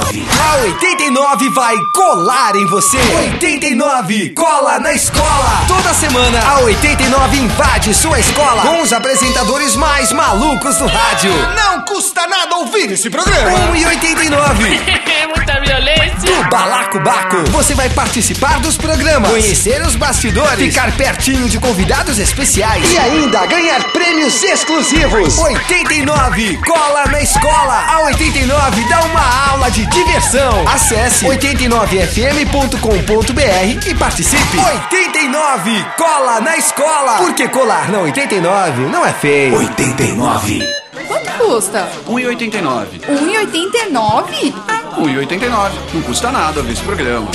89. A 89 vai colar em você. 89 cola na escola. Toda semana a 89 invade sua escola com os apresentadores mais malucos do rádio. Não custa nada ouvir esse programa. 1 e 89. Muita violência. Do Balacobaco, você vai participar dos programas, conhecer os bastidores, ficar pertinho de convidados especiais e ainda ganhar prêmios exclusivos. 89 cola na escola. A 89 dá uma aula de diversão. Acesse 89fm.com.br e participe. 89 cola na escola. Porque colar na 89 não é feio. 89. Quanto custa? 1,89. 1,89? 1,89. Não custa nada ver esse programa.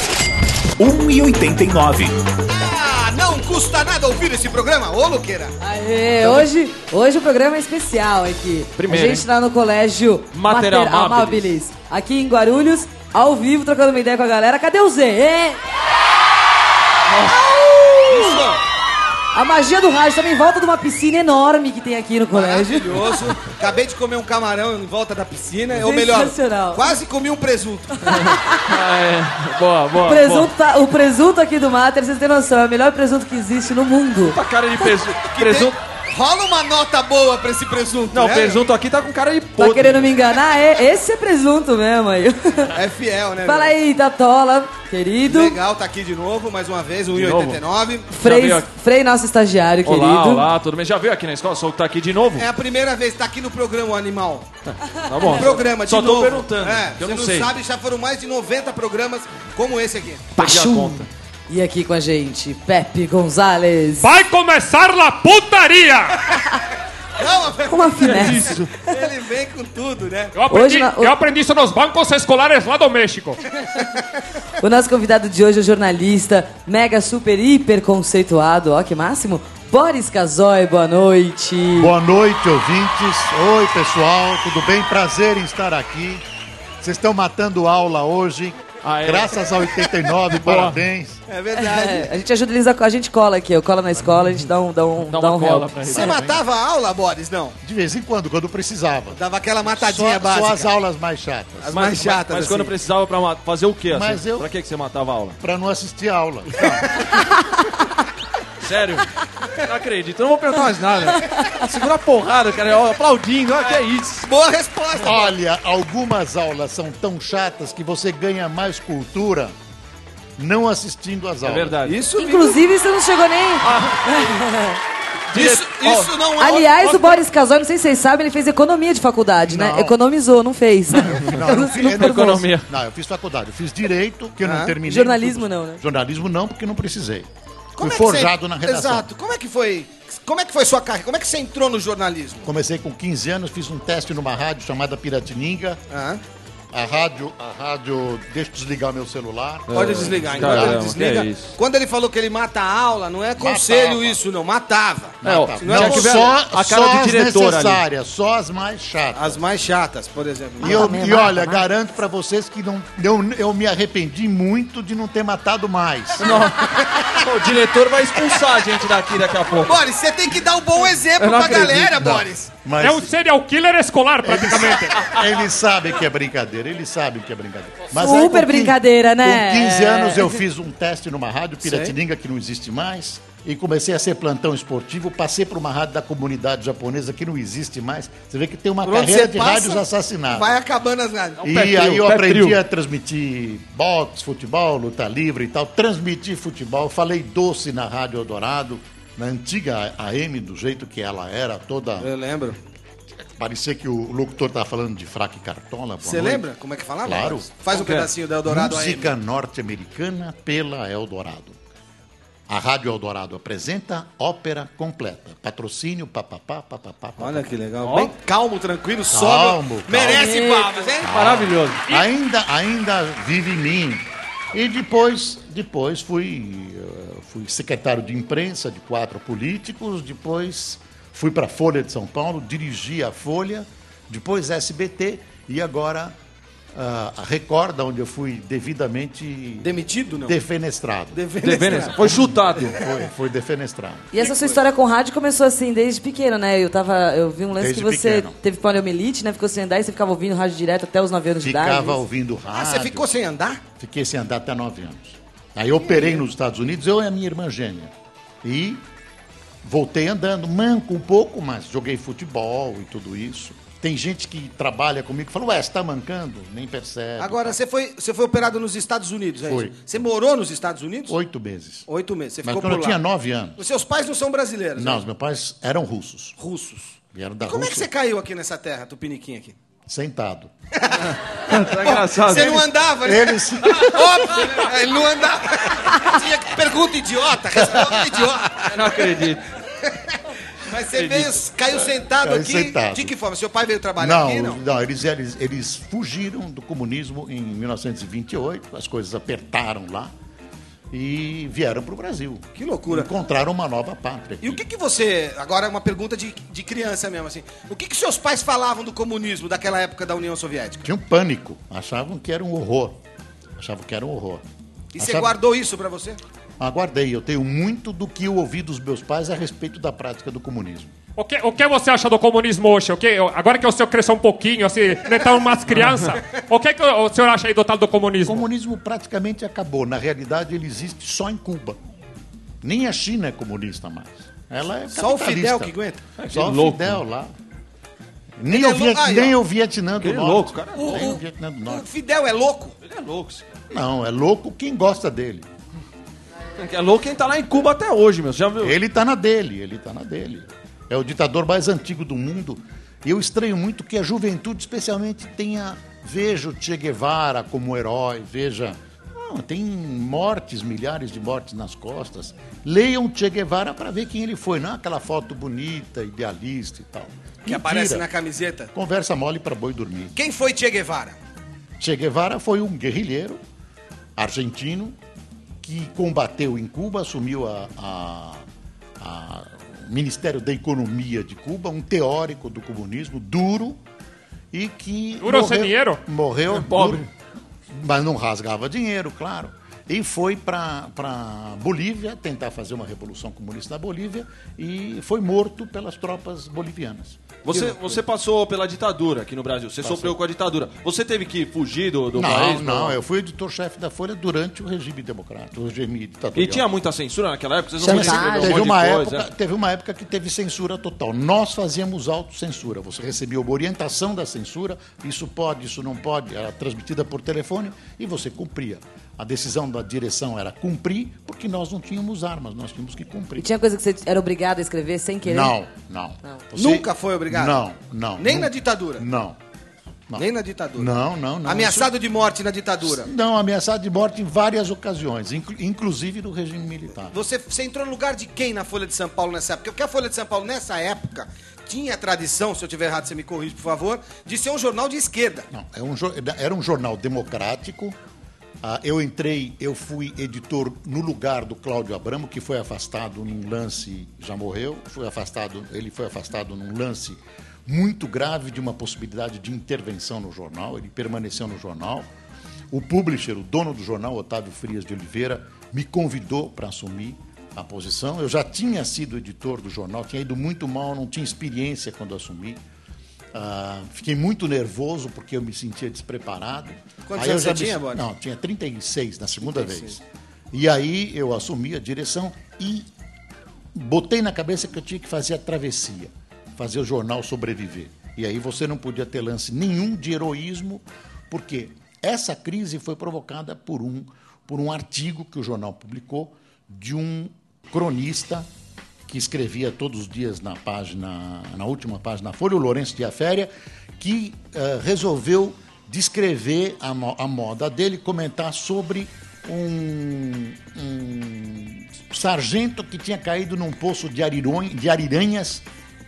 1,89. Ah, não custa nada ouvir esse programa, ô Luqueira. Aê, hoje, hoje o programa é especial aqui. Primeiro, a gente tá no colégio Mater Mater Amabilis. Amabilis, aqui em Guarulhos, ao vivo, trocando uma ideia com a galera. Cadê o Zé? Ê! A magia do rádio também em volta de uma piscina enorme que tem aqui no colégio. Maravilhoso. Acabei de comer um camarão em volta da piscina. Ou melhor, quase comi um presunto. Ah, é. Boa, boa. O presunto, tá- o presunto aqui do Mater, vocês têm noção, é o melhor presunto que existe no mundo. Boa. Tá cara de presunto. presunto. Rola uma nota boa pra esse presunto, Não, né? presunto aqui tá com cara de Tá podre. querendo me enganar? É, esse é presunto mesmo aí. É fiel, né? Fala meu? aí, Tatola, querido. Legal, tá aqui de novo, mais uma vez, novo? 1,89. Frei. Frei, nosso estagiário, Olá, querido. olá, tudo bem? Já veio aqui na escola? Só que tá aqui de novo? É a primeira vez tá aqui no programa, o animal. Tá bom. Programa, de Só tô novo. perguntando, É, que eu você não não sei. sabe, já foram mais de 90 programas como esse aqui. Conta. E aqui com a gente, Pepe Gonzalez. Vai começar a putaria! Não, Com uma finesse. ele vem com tudo, né? Eu aprendi, Hoje na- eu aprendi isso nos bancos escolares lá do México. O nosso convidado de hoje é o jornalista, mega, super, hiper conceituado, ó que máximo, Boris Casoy, boa noite. Boa noite, ouvintes. Oi, pessoal, tudo bem? Prazer em estar aqui. Vocês estão matando aula hoje. Ah, é? Graças ao 89, parabéns. É verdade. É, a gente ajuda eles, a, a gente cola aqui, eu cola na escola, a gente dá um, dá um, Dá dá uma um cola pra. Você matava a aula, Boris? Não. De vez em quando, quando precisava. Dava aquela Só, matadinha básica. só as aulas mais chatas. As mais chatas, Mas assim. quando precisava pra fazer o quê? Assim? Mas eu- Pra que que você matava a aula? Pra não assistir a aula. Sério? Não acredito. Eu não vou perguntar mais nada. Segura a porrada, cara. Aplaudindo. Ah, que é isso? Boa resposta. Olha, algumas aulas são tão chatas que você ganha mais cultura não assistindo às É aulas. verdade. Isso, Inclusive, você não chegou nem... isso, isso não é... Aliás, o Boris Casoy, não sei se vocês sabem, ele fez economia de faculdade, né? Não. Economizou, não fez. Não, eu não fiz, não- Economia. Não, eu fiz faculdade. Eu fiz direito, que eu Ah. não terminei. Jornalismo não, né? Jornalismo não, porque não precisei. Como Fui é forjado você- na redação. Exato. Como é que foi... Como é que foi sua carreira? Como é que você entrou no jornalismo? Comecei com 15 anos, fiz um teste numa rádio chamada Piratininga. Ah, A rádio, a rádio, deixa eu desligar meu celular. pode desligar. Enquanto caramba, ele desliga. é isso? Quando ele falou que ele mata a aula, não é conselho Matava. isso, não. Matava. É, ó, Tá. não é Não, só, a cara só do as diretor ali. necessárias, só as mais chatas. As mais chatas, por exemplo. E, eu, e mata, olha, mata. garanto pra vocês que não, eu, eu me arrependi muito de não ter matado mais. O diretor vai expulsar a gente daqui daqui a pouco. Boris, você tem que dar um bom exemplo não pra acredito, galera, não. Boris. Mas É um serial killer escolar, praticamente. eles sabem que é brincadeira, eles sabem que é brincadeira. Mas Super aí, brincadeira, né? Com 15 É. anos eu fiz um teste numa rádio, Piratininga, que não existe mais. E comecei a ser plantão esportivo, passei por uma rádio da comunidade japonesa que não existe mais. Você vê que tem uma Por carreira de passa, rádios assassinadas. Vai acabando as rádios. E pé frio, aí eu aprendi a transmitir boxe, futebol, luta livre e tal. Transmiti futebol, falei doce na Rádio Eldorado, na antiga AM, do jeito que ela era, toda. Eu lembro. Parecia que o locutor estava falando de fraca e cartola. Você lembra como é que falava? Claro. Faz um pedacinho da Eldorado aí. Música norte-americana pela Eldorado. A Rádio Eldorado apresenta ópera completa. Patrocínio, papapá, papapá. Olha que legal. Bem calmo, tranquilo, sóbrio. calmo. Merece palmas, hein? Maravilhoso. ainda, ainda vive em mim. E depois, depois fui, eh, fui secretário de imprensa de quatro políticos, depois fui para a Folha de São Paulo, dirigi a Folha, depois SBT e agora ah, a Record, onde eu fui devidamente Demitido, não? defenestrado. Devendo- Foi chutado. Foi, foi defenestrado. E essa sua história com rádio começou assim desde pequeno, né? Eu tava, eu vi um lance Desde que você pequeno. teve poliomielite, né? Ficou sem andar e você ficava ouvindo rádio direto até os 9 anos de idade. Ficava isso? ouvindo rádio. Ah, você ficou sem andar? Fiquei sem andar até nove anos. Aí eu operei nos Estados Unidos, eu e a minha irmã gêmea. E voltei andando, manco um pouco, mas joguei futebol e tudo isso. Tem gente que trabalha comigo e fala, ué, você tá mancando? Nem percebe. Agora, você foi, você foi operado nos Estados Unidos, é Foi. isso? Você morou nos Estados Unidos? Oito meses. Oito meses. Você Mas ficou quando por eu lá. tinha nove anos. Os seus pais não são brasileiros, Não, né? os meus pais eram russos. Russos. Vieram da Como é que Rússia você caiu aqui nessa terra, Tupiniquim aqui? Sentado. Tá engraçado. Você não andava, né? Eles... Óbvio, né? Ele não andava. Tinha pergunta idiota, resposta idiota. Eu Não acredito. Mas você veio, caiu sentado Caiu aqui. sentado. De que forma? Seu pai veio trabalhar Não, aqui, não? não, eles, eles, eles fugiram do comunismo em 1928, as coisas apertaram lá e vieram para o Brasil. Que loucura. Encontraram uma nova pátria. E o que, que você. Agora é uma pergunta de, de criança mesmo, assim. O que, que seus pais falavam do comunismo daquela época da União Soviética? Tinham pânico, achavam que era um horror. Achavam que era um horror. E você Achavam- guardou isso pra você? Aguardei, eu tenho muito do que eu ouvi dos meus pais a respeito da prática do comunismo. O que, o que você acha do comunismo hoje? O que, agora que o senhor cresceu um pouquinho, assim, né, tá umas crianças, o que, que o senhor acha aí do tal do O comunismo? comunismo praticamente acabou. Na realidade, ele existe só em Cuba. Nem a China é comunista mais. Ela é Só o. Fidel que aguenta? Só Que o louco. Fidel lá. Nem, Ele é o, Viet- louco. Aí, nem o Vietnã do Ele é Norte. louco, cara. O, Nem o o- Vietnã do o Norte. Fidel é louco? Ele é louco. Não, é louco quem gosta dele. É louco quem tá lá em Cuba até hoje, meu. Você já viu? Ele tá na dele, ele tá na dele. É o ditador mais antigo do mundo. E eu estranho muito que a juventude, especialmente, tenha. Veja o Che Guevara como herói, veja. Não, tem mortes, milhares de mortes nas costas. Leiam Che Guevara para ver quem ele foi, não aquela foto bonita, idealista e tal. Que Mentira. aparece na camiseta. Conversa mole para boi dormir. Quem foi Che Guevara? Che Guevara foi um guerrilheiro argentino que combateu em Cuba, assumiu a, a- a- Ministério da Economia de Cuba, um teórico do comunismo duro e que Duro sem dinheiro? morreu pobre. duro, mas não rasgava dinheiro, claro. E foi para Bolívia tentar fazer uma revolução comunista na Bolívia e foi morto pelas tropas bolivianas. Você, você passou pela ditadura aqui no Brasil. Você sofreu com a ditadura. Você teve que fugir do, do não, país? não, pra- eu fui editor-chefe da Folha durante o regime democrático, o regime ditatorial. E tinha muita censura naquela época? Vocês não um Teve uma, coisa, época, é? teve uma época que teve censura total. Nós fazíamos autocensura. Você recebia uma orientação da censura, isso pode, isso não pode, era transmitida por telefone e você cumpria. A decisão da direção era cumprir, porque nós não tínhamos armas, nós tínhamos que E cumprir. tinha coisa que você era obrigado a escrever sem querer? Não, não. Não. Você- Nunca foi obrigado? Não, não. Nem não- na ditadura? Não. não. Nem na ditadura? Não, não, não. Ameaçado de morte na ditadura? Isso- Não, ameaçado de morte em várias ocasiões, inclu- inclusive no regime militar. Você, você entrou no lugar de quem na Folha de São Paulo nessa época? Porque a Folha de São Paulo nessa época tinha a tradição, se eu tiver errado você me corrige, por favor, de ser um jornal de esquerda. Não, é um, era um jornal democrático. Ah, eu entrei, eu fui editor no lugar do Cláudio Abramo, que foi afastado num lance, já morreu, foi afastado, ele foi afastado num lance muito grave de uma possibilidade de intervenção no jornal, ele permaneceu no jornal. O publisher, o dono do jornal, Otávio Frias de Oliveira, me convidou para assumir a posição. Eu já tinha sido editor do jornal, tinha ido muito mal, não tinha experiência quando assumi. Ah, fiquei muito nervoso porque eu me sentia despreparado. Quantos anos já você me- tinha, Bode? Não, tinha 36 na segunda vez. E aí eu assumi a direção e botei na cabeça que eu tinha que fazer a travessia, fazer o jornal sobreviver. E aí você não podia ter lance nenhum de heroísmo, porque essa crise foi provocada por um, por um artigo que o jornal publicou de um cronista que escrevia todos os dias na página, na última página da Folha, o Lourenço de Aféria, que eh, resolveu descrever a, mo- a moda dele, comentar sobre um, um sargento que tinha caído num poço de, ariron- de ariranhas,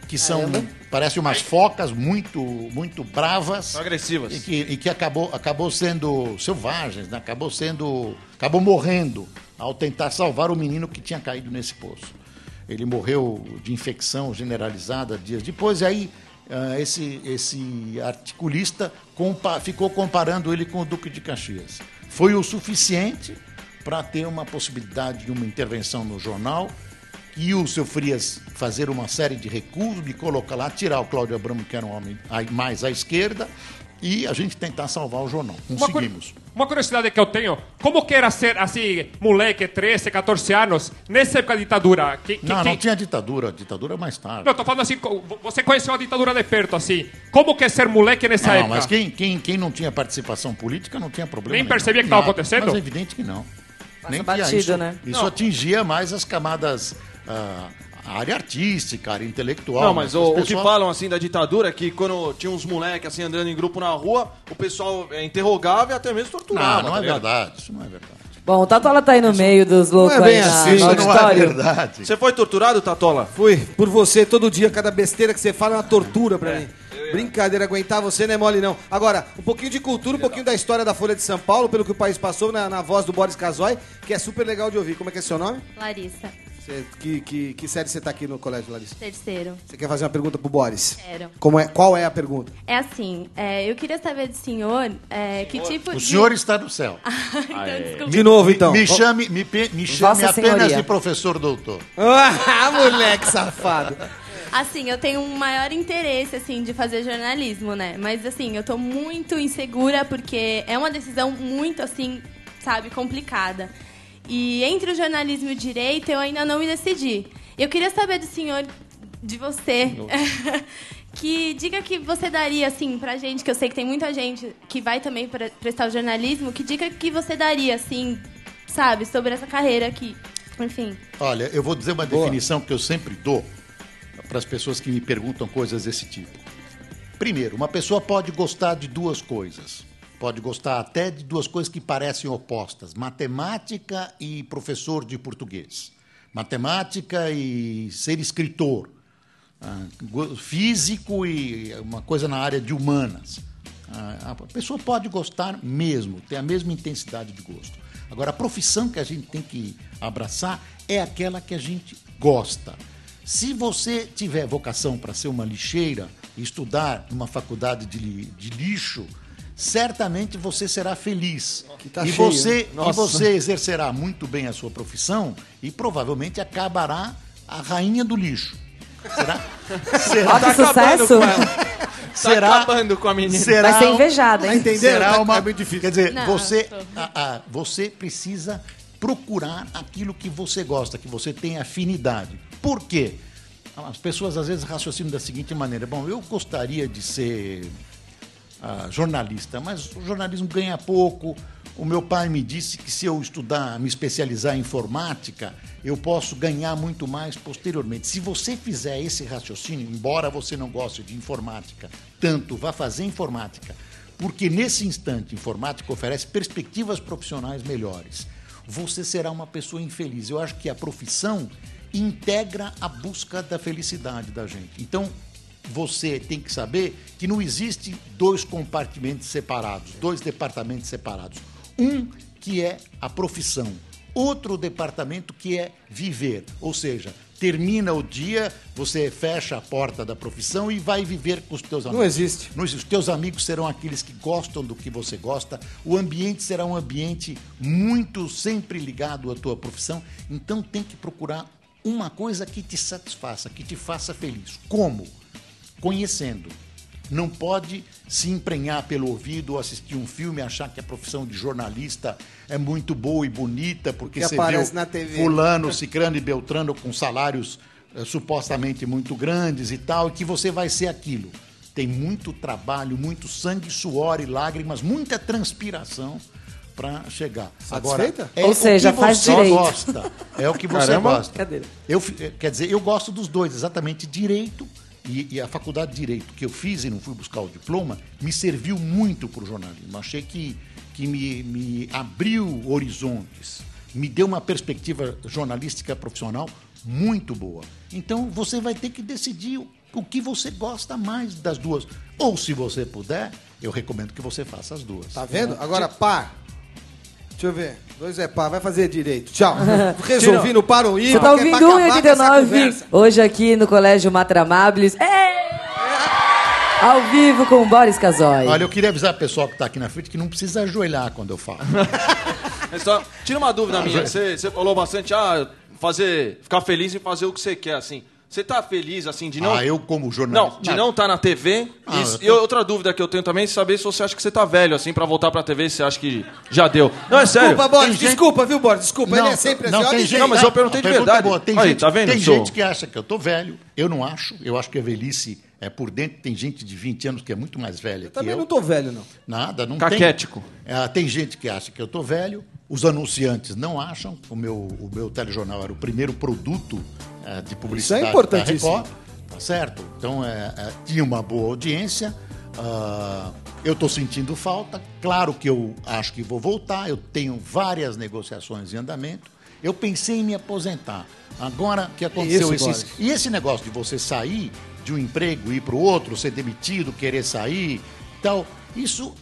que são, parecem umas focas muito, muito bravas. São agressivas. E que, e que acabou, acabou sendo selvagens, né? acabou sendo. acabou morrendo ao tentar salvar o menino que tinha caído nesse poço. Ele morreu de infecção generalizada dias depois, e aí ah, esse, esse articulista compa- ficou comparando ele com o Duque de Caxias. Foi o suficiente para ter uma possibilidade de uma intervenção no jornal e o seu Frias fazer uma série de recursos, me colocar lá, tirar o Cláudio Abramo, que era um homem mais à esquerda, e a gente tentar salvar o jornal. Uma, cu- Conseguimos. uma curiosidade que eu tenho, como que era ser assim, moleque, 13, 14 anos, nessa época da ditadura? Que, que, Não, que- não tinha ditadura, a ditadura é mais tarde. Não, tô falando assim, você conheceu a ditadura de perto, assim. Como que é ser moleque nessa Não, época? mas quem, quem, quem não tinha participação política não tinha problema. Nem nenhum. percebia que tava Nada. acontecendo? Mas é evidente que não. Nem tinha batido, isso. né? Isso atingia mais as camadas. ah, a área artística, a área intelectual. Não, mas o, as o que falam assim da ditadura é que quando tinha uns moleques assim andando em grupo na rua, o pessoal é, interrogava e até mesmo torturava. Não, não tá é ligado? verdade. Isso não é verdade. Bom, o Tatola tá aí no meio dos loucos é bem na, assim, não é verdade. Você foi torturado, Tatola? Fui por você todo dia, cada besteira que você fala é uma tortura pra mim. Brincadeira, aguentar você não é mole não. Agora, um pouquinho de cultura, um pouquinho da história da Folha de São Paulo, pelo que o país passou na, na voz do Boris Casoy, que é super legal de ouvir. Como é que é seu nome? Larissa, Você- que, que, que série você tá aqui no colégio, Larissa? terceiro. Você quer fazer uma pergunta pro Boris? Quero. Como é, qual é a pergunta? É assim, é, eu queria saber do senhor é, que tipo O de... senhor está no céu. então, desculpa. De novo, então. Me chame, me, pe- me chame Vossa apenas Senhoria. de professor doutor. Ah, moleque safado. Assim, eu tenho um maior interesse, assim, de fazer jornalismo, né? Mas, assim, eu tô muito insegura porque é uma decisão muito, assim, sabe, complicada. E entre o jornalismo e o direito, eu ainda não me decidi. Eu queria saber do senhor, de você, que dica que você daria, assim, pra gente, que eu sei que tem muita gente que vai também pre- prestar o jornalismo, que dica que você daria, assim, sabe, sobre essa carreira aqui? Enfim. Olha, eu vou dizer uma definição que eu sempre dou para as pessoas que me perguntam coisas desse tipo. Primeiro, uma pessoa pode gostar de duas coisas. Pode gostar até de duas coisas que parecem opostas: matemática e professor de português. Matemática e ser escritor. Ah, físico e uma coisa na área de humanas. Ah, A pessoa pode gostar mesmo, ter a mesma intensidade de gosto. Agora, a profissão que a gente tem que abraçar é aquela que a gente gosta. Se você tiver vocação para ser uma lixeira estudar numa faculdade de, de lixo, certamente você será feliz. tá e, cheio, você, e você exercerá muito bem a sua profissão e provavelmente acabará a rainha do lixo. Será? será que sucesso! será, Tá acabando com a menina. será Vai ser invejada, Tá hein? entendendo? será Tá- uma, é muito difícil. Quer dizer, Não, você, a- a- você precisa procurar aquilo que você gosta, que você tem afinidade. Por quê? As pessoas às vezes raciocinam da seguinte maneira: bom, eu gostaria de ser ah, jornalista, mas o jornalismo ganha pouco. O meu pai me disse que se eu estudar, me especializar em informática, eu posso ganhar muito mais posteriormente. Se você fizer esse raciocínio, embora você não goste de informática, tanto vá fazer informática, porque nesse instante informática oferece perspectivas profissionais melhores. Você será uma pessoa infeliz. Eu acho que a profissão integra a busca da felicidade da gente. Então, você tem que saber que não existe dois compartimentos separados, dois departamentos separados. Um que é a profissão, outro departamento que é viver, ou seja, termina o dia, você fecha a porta da profissão e vai viver com os teus amigos. existe. Não existe. Os teus amigos serão aqueles que gostam do que você gosta. O ambiente será um ambiente muito sempre ligado à tua profissão. Então tem que procurar uma coisa que te satisfaça, que te faça feliz. Como? Conhecendo. Não pode se emprenhar pelo ouvido ou assistir um filme e achar que a profissão de jornalista é muito boa e bonita porque Que você aparece viu na TV. fulano, cicrano e beltrano com salários eh, supostamente muito grandes e tal, e que você vai ser aquilo. Tem muito trabalho, muito sangue, suor e lágrimas, muita transpiração para chegar. Satisfeita? é Ou o seja, que faz você direito. gosta. É o que você Caramba. gosta. Eu, eh, quer dizer, eu gosto dos dois, exatamente direito e, e a faculdade de direito que eu fiz e não fui buscar o diploma me serviu muito para o jornalismo. Achei que, que me, me abriu horizontes, me deu uma perspectiva jornalística profissional muito boa. Então você vai ter que decidir o, que você gosta mais das duas. Ou se você puder, eu recomendo que você faça as duas. Tá vendo? Agora, par. Deixa eu ver. Dois é par, vai fazer direito. Tchau. Resolvi no para o Você tá ouvindo 1,89 hoje aqui no Colégio Matra Amabilis. É! Ao vivo com o Boris Casoy. Olha, eu queria avisar o pessoal que está aqui na frente que não precisa ajoelhar quando eu falo. Mas só- tira uma dúvida minha. Você, você falou bastante, ah, fazer, ficar feliz e fazer o que você quer, assim. Você tá feliz, assim, de não... Ah, eu como jornalista. Não, de não estar na TV. Ah, e, eu tô- e outra dúvida que eu tenho também é saber se você acha que você tá velho, assim, pra voltar pra TV, se você acha que já deu. Não, é sério. Desculpa, Boris, gente- desculpa, viu, Boris? Desculpa, ele é sempre não, assim. tem gente, Não, mas eu perguntei de verdade. boa. Tem, Aí, gente, tá vendo, tem sou? gente que acha que eu tô velho. Eu não acho. Eu acho que a velhice é por dentro. Tem gente de 20 anos que é muito mais velha que Também eu. não tô velho, não. Nada, não Caquético. tem. É, tem gente que acha que eu tô velho. Os anunciantes não acham. O meu, o meu telejornal era o primeiro produto é, de publicidade Isso é importantíssimo. da Record. Tá certo? Então, é, é, tinha uma boa audiência. ah, eu estou sentindo falta. Claro que eu acho que vou voltar. Eu tenho várias negociações em andamento. Eu pensei em me aposentar. Agora que aconteceu Isso, e esse negócio de você sair de um emprego, ir para o outro, ser demitido, querer sair, tal, isso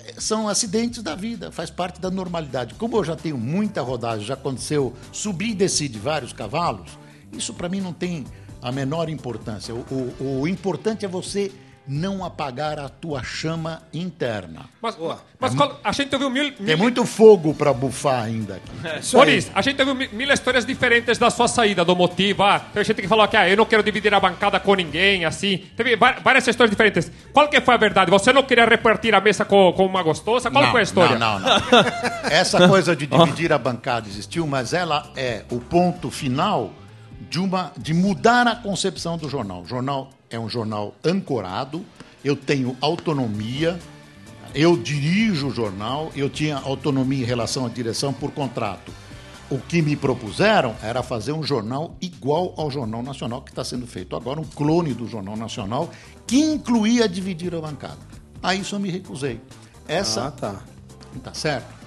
eh, são acidentes da vida, faz parte da normalidade. Como eu já tenho muita rodagem, já aconteceu subir e descer de vários cavalos, isso para mim não tem a menor importância. O, o- o importante é você não apagar a tua chama interna. Mas, mas qual- a gente ouviu mil, Tem mil muito fogo para bufar ainda aqui. Boris, a gente ouviu mil, mil histórias diferentes da sua saída, do motivo. Ah, teve gente que falou que ah, eu não quero dividir a bancada com ninguém, assim. Teve várias histórias diferentes. Qual que foi a verdade? Você não queria repartir a mesa com, com uma gostosa? Qual Não, foi a história? Não, não, não. Essa coisa de dividir a bancada existiu, mas ela é o ponto final de, uma, de mudar a concepção do jornal. O jornal é um jornal ancorado, eu tenho autonomia, eu dirijo o jornal, eu tinha autonomia em relação à direção por contrato. O que me propuseram era fazer um jornal igual ao Jornal Nacional, que está sendo feito agora, um clone do Jornal Nacional, que incluía dividir a bancada. A isso eu me recusei. Essa Ah, tá. Tá certo?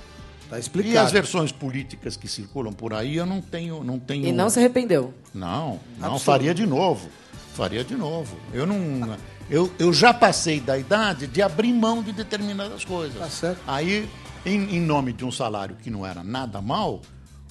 Tá E as explicado. versões políticas que circulam por aí, eu não tenho. Não tenho E não se arrependeu. Não, não Absurdo. faria de novo. Faria de novo. Eu não. Eu, eu já passei da idade de abrir mão de determinadas coisas. Tá certo. Aí, em, em nome de um salário que não era nada mal,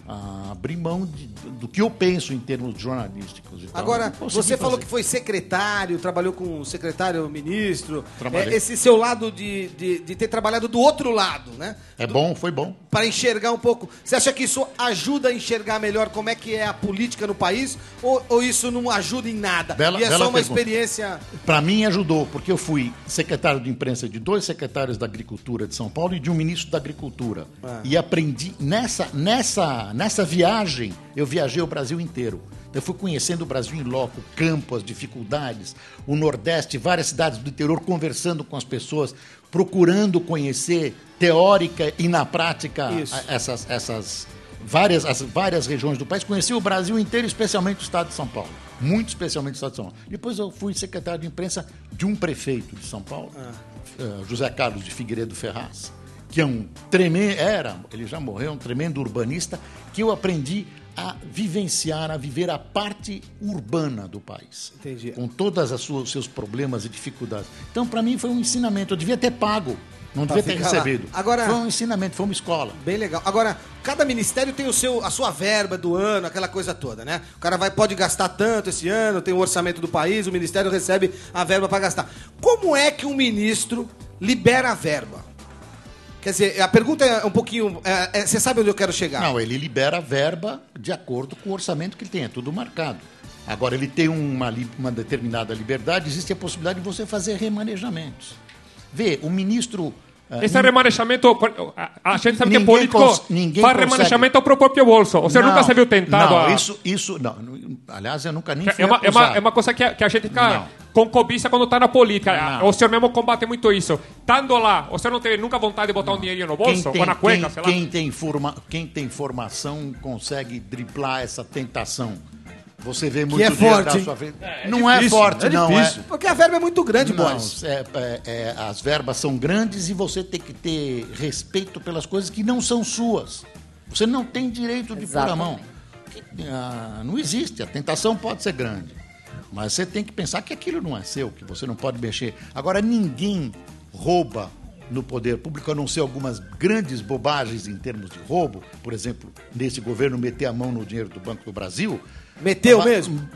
ah, abrir mão de- do que eu penso em termos jornalísticos. Então, Agora, você falou fazer. que foi secretário, trabalhou com o secretário ministro. Trabalhei. É, esse seu lado de, de, de ter trabalhado do outro lado, né? É bom, foi bom. Para enxergar um pouco. Você acha que isso ajuda a enxergar melhor como é que é a política no país? Ou, ou isso não ajuda em nada? Bela- e é só uma pergunta. experiência. Para mim ajudou, porque eu fui secretário de imprensa de dois secretários da Agricultura de São Paulo e de um ministro da Agricultura. E aprendi nessa nessa nessa viagem, eu viajei o Brasil inteiro. Eu fui conhecendo o Brasil em loco, o campo, as dificuldades, o Nordeste, várias cidades do interior, conversando com as pessoas, procurando conhecer teórica e na prática Isso. essas, essas várias, as várias regiões do país. Conheci o Brasil inteiro, especialmente o estado de São Paulo. Muito especialmente o estado de São Paulo. Depois eu fui secretário de imprensa de um prefeito de São Paulo, eh, José Carlos de Figueiredo Ferraz, que é um tremendo, era, ele já morreu, um tremendo urbanista, que eu aprendi a vivenciar, a viver a parte urbana do país. Entendi. Com todos os seus problemas e dificuldades. Então, para mim, foi um ensinamento. Eu devia ter pago, não Pra devia ter lá. recebido. Agora- Foi um ensinamento, foi uma escola. Bem legal. Agora, cada ministério tem o seu, a sua verba do ano, aquela coisa toda, né? O cara vai, pode gastar tanto esse ano, tem o orçamento do país, o ministério recebe a verba para gastar. Como é que um ministro libera a verba? Quer dizer, a pergunta é um pouquinho. é, é, você sabe onde eu quero chegar? Não, ele libera a verba de acordo com o orçamento que ele tem, é tudo marcado. Agora, ele tem uma, uma determinada liberdade, existe a possibilidade de você fazer remanejamentos. Vê, o ministro. ah, Esse remanejamento, a, a gente sabe que Ninguém político cons- ninguém faz consegue. remanejamento ao próprio bolso. Você Não, nunca se viu tentado Não, a... isso, isso. Não, aliás, eu nunca nem fui É uma, é, uma, é uma coisa que a, que a gente fica Não. Com cobiça quando tá na política. Não. O senhor mesmo combate muito isso. Estando lá, o senhor não teve nunca vontade de botar um dinheirinho no bolso? ou na cueca, quem, sei lá? quem tem forma, quem tem formação consegue driblar essa tentação. Você vê muito é dinheiro forte, sua frente. não é difícil, forte, é não. difícil. Porque a verba é muito grande, Não, Boris. é- é- é, as verbas são grandes e você tem que ter respeito pelas coisas que não são suas. Você não tem direito de pôr a mão. Que- ah, não existe. A tentação pode ser grande. Mas você tem que pensar que aquilo não é seu, que você não pode mexer. Agora, ninguém rouba no poder público, a não ser algumas grandes bobagens em termos de roubo. Por exemplo, nesse governo meter a mão no dinheiro do Banco do Brasil. Meteu mesmo?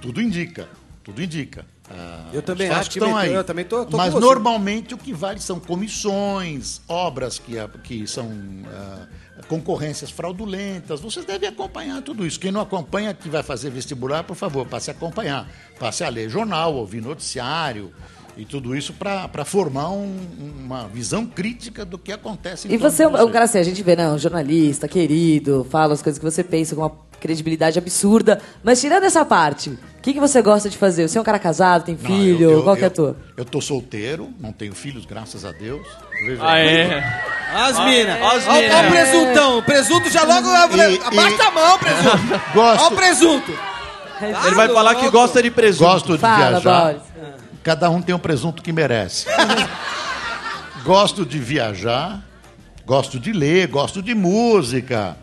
Tudo indica, tudo indica. ah, Eu também acho que estão meteu, aí. eu também tô- tô Mas normalmente o que vale são comissões, obras que, que são ah, concorrências fraudulentas. Vocês devem acompanhar tudo isso. Quem não acompanha, que vai fazer vestibular, por favor, passe a acompanhar. Passe a ler jornal, ouvir noticiário e tudo isso para formar um- uma visão crítica do que acontece em E você é um, é um cara assim, a gente vê, né? Um jornalista, querido, fala as coisas que você pensa com uma credibilidade absurda. Mas tirando essa parte, o que, que você gosta de fazer? Você é um cara casado, tem Não, filho? eu- eu- qual que é a eu- tua? Eu tô solteiro, não tenho filhos, graças a Deus. Veja Ah, aí. é? As minas. as Olha mina. o presuntão. O presunto já logo... E- Abaixa e- a mão, presunto. Gosto. Olha o presunto. Ele vai falar que gosta de presunto. Gosto de Fala, viajar. Boris. Cada um tem um presunto que merece. gosto de viajar, gosto de ler, gosto de música,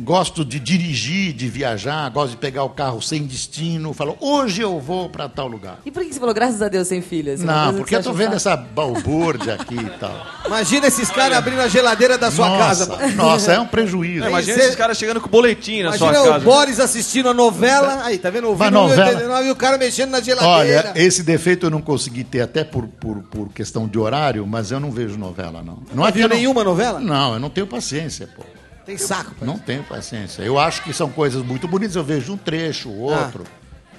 gosto de dirigir, de viajar, gosto de pegar o carro sem destino. Falo, hoje eu vou para tal lugar. E por que você falou, graças a Deus, sem filhas? Não, porque eu tô vendo essa balbúrdia aqui e tal. Imagina esses caras abrindo a geladeira da sua nossa, casa. nossa, é um prejuízo. É, imagina Cê- esses caras chegando com boletim na Imagina sua o casa. Boris assistindo a novela. Aí, tá vendo? Ouvindo novela. 89 e o cara mexendo na Olha, geladeira. esse defeito eu não consegui ter até por, por, por questão de horário, mas eu não vejo novela, não. Não é que viu não- nenhuma novela? Não, eu não tenho paciência, pô. Tem saco. pai. Não tenho paciência. Eu acho que são coisas muito bonitas, eu vejo um trecho, outro.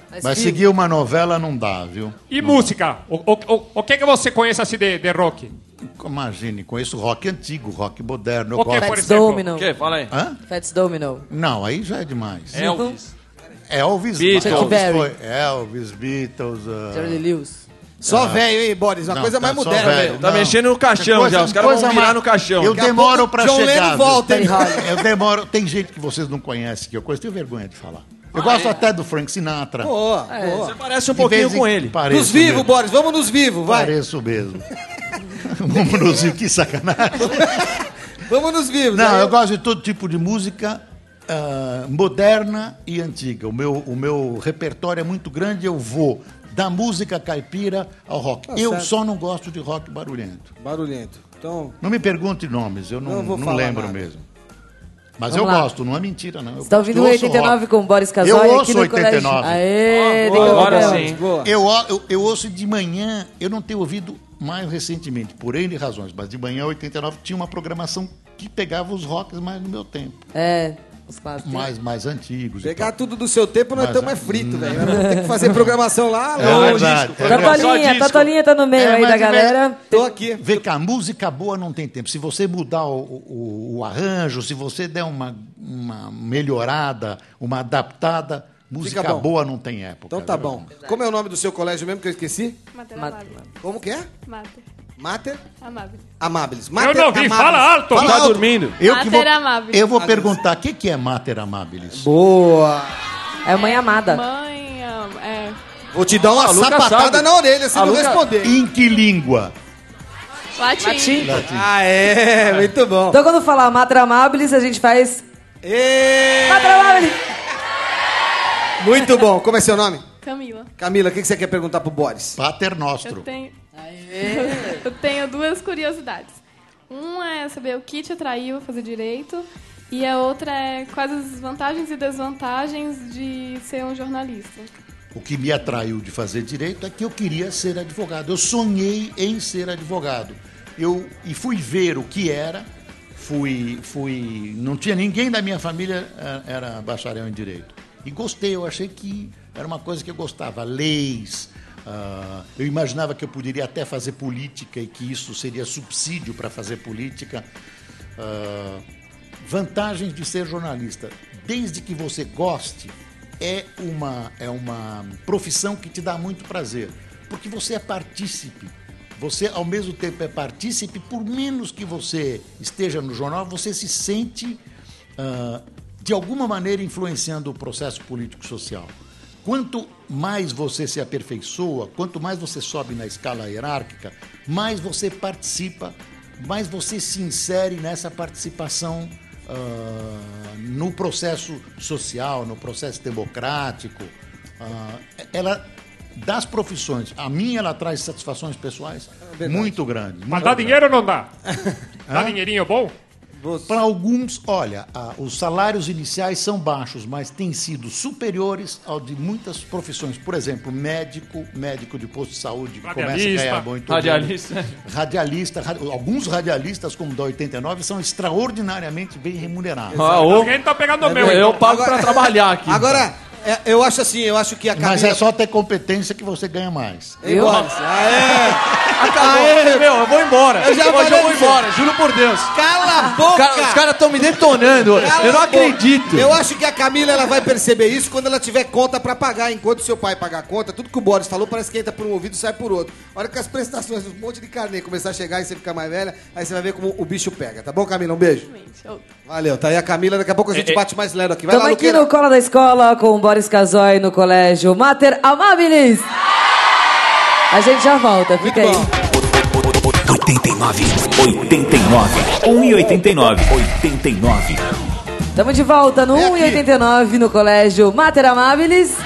Mas Mas filho- seguir uma novela não dá, viu? E música? O, o, o, o que, que você conhece assim de, de rock? Imagine, conheço rock antigo, rock moderno. Eu O que, gosto... por Fats exemplo? Domino. O quê? Fala aí. Hã? Fats Domino. Não, aí já é demais. Elvis. Elvis, Beatles. Elvis, foi, Elvis, Beatles. ah, Jerry Lee Lewis. Só velho, hein, Boris? Uma Não, coisa tá mais só moderna. velho. Tá Não. mexendo no caixão Coisa- já. Os caras coisa vão virar mais- no caixão. Eu Daqui a demoro pouco pra John chegar. Lennon viu? volta, hein? Eu demoro. Tem gente que vocês não conhecem que eu conheço, tenho vergonha de falar. Eu gosto até do Frank Sinatra. Boa, É. boa. Você parece um De pouquinho vez em- com ele. Pareço Nos vivos, mesmo. Boris. Vamos nos vivos, vai. Pareço mesmo. Vamos nos vivos, que sacanagem. Vamos nos vivos. Não, Aí eu gosto de todo tipo de música ah, moderna e antiga. O meu, o meu repertório é muito grande, eu vou da música caipira ao rock. Tá eu certo. só não gosto de rock barulhento. Barulhento. Então, Não me pergunte nomes, eu não, Não vou não lembro nada. mesmo. Mas Vamos eu lá. gosto, não é mentira, não. Você tá gosto, ouvindo o eu ouço 89 rock. com o Boris Casoy Eu aqui ouço no 89. colégio. Aê, boa, agora sim. Eu, eu, eu ouço de manhã, eu não tenho ouvido mais recentemente, por N razões, mas de manhã 89 tinha uma programação que pegava os rocks mais no meu tempo, É, os clássicos. mais, mais antigos. pegar tudo do seu tempo, nós estamos é- é frito, velho. Tem que fazer programação lá, É longe. verdade. é. Tatolinha. Tatolinha tá no meio É, aí da galera. Tô aqui. Vê cá, música boa não tem tempo. Se você mudar o, o- o arranjo, se você der uma, uma melhorada, uma adaptada, música boa não tem época. Então tá viu? bom. Como é o nome do seu colégio mesmo que eu esqueci? Mater. Como que é? Mater Mater amável. Amables. Eu não vi, Amables. fala alto! Tá dormindo? Eu que vou, Mater Amabilis. eu vou perguntar, o que, que é Mater Amabilis? Boa. É mãe amada. Mãe, ah, é. Vou te dar uma A Luca sapatada sabe. na orelha se A não Luca- responder. Em que língua? Latim. Ah, é. Muito bom. Então quando falar Matra Amabilis, a gente faz... Ê, Matra Amabilis! Muito bom. Como é seu nome? Camila. Camila, o que que você quer perguntar pro Boris? Pater Eu Nostro. Tenho. eu tenho duas curiosidades. Uma é saber o que te atraiu a fazer direito. E a outra é quais as vantagens e desvantagens de ser um jornalista. O que me atraiu de fazer direito é que eu queria ser advogado. Eu sonhei em ser advogado. Eu e fui ver o que era. Fui, fui, não tinha ninguém da minha família eh, era bacharel em direito. E gostei. Eu achei que era uma coisa que eu gostava. Leis. Ah, eu imaginava que eu poderia até fazer política e que isso seria subsídio para fazer política. Ah, vantagens de ser jornalista. Desde que você goste, é uma, é uma profissão que te dá muito prazer. Porque você é partícipe. Você, ao mesmo tempo, é partícipe, por menos que você esteja no jornal, você se sente, ah, de alguma maneira, influenciando o processo político-social. Quanto mais você se aperfeiçoa, quanto mais você sobe na escala hierárquica, mais você participa, mais você se insere nessa participação ah, no processo social, no processo democrático. Ah, ela das profissões, a minha ela traz satisfações pessoais muito grandes. Mas muito dá grandes. dinheiro ou não dá? Dá dinheirinho bom? Para alguns, olha, ah, os salários iniciais são baixos, mas têm sido superiores ao de muitas profissões. Por exemplo, médico, médico de posto de saúde, que começa a Radialista. ganhar muito Radialista. bem. Radialista. radi- Alguns radialistas, como o da 89, são extraordinariamente bem remunerados. Ah, ô. Alguém tá pegando o meu. Eu então. pago pra trabalhar aqui. Agora, é, eu acho assim, eu acho que a Camila... Mas é só ter competência que você ganha mais. Ei, Boris, aê! Acabou. Aê! Meu, eu vou embora. Eu já Hoje falei eu vou isso. embora, juro por Deus. Cala a boca! cara- Os caras estão me detonando. Cala eu não acredito. Eu acho que a Camila ela vai perceber isso quando ela tiver conta pra pagar. Enquanto seu pai pagar a conta, tudo que o Boris falou parece que entra por um ouvido e sai por outro. A hora que as prestações, um monte de carnê começar a chegar e você ficar mais velha, aí você vai ver como o bicho pega. Tá bom, Camila? Um beijo. Valeu. Tá aí a Camila, daqui a pouco a gente bate mais lero aqui. Vai Estamos lá, aqui Luqueira. no Cola da Escola com o Boris Casoy no colégio Mater Amabilis. A gente já volta, fica aí. 89, 89, 1,89, 89. Estamos de volta no 1,89 no colégio Mater Amabilis,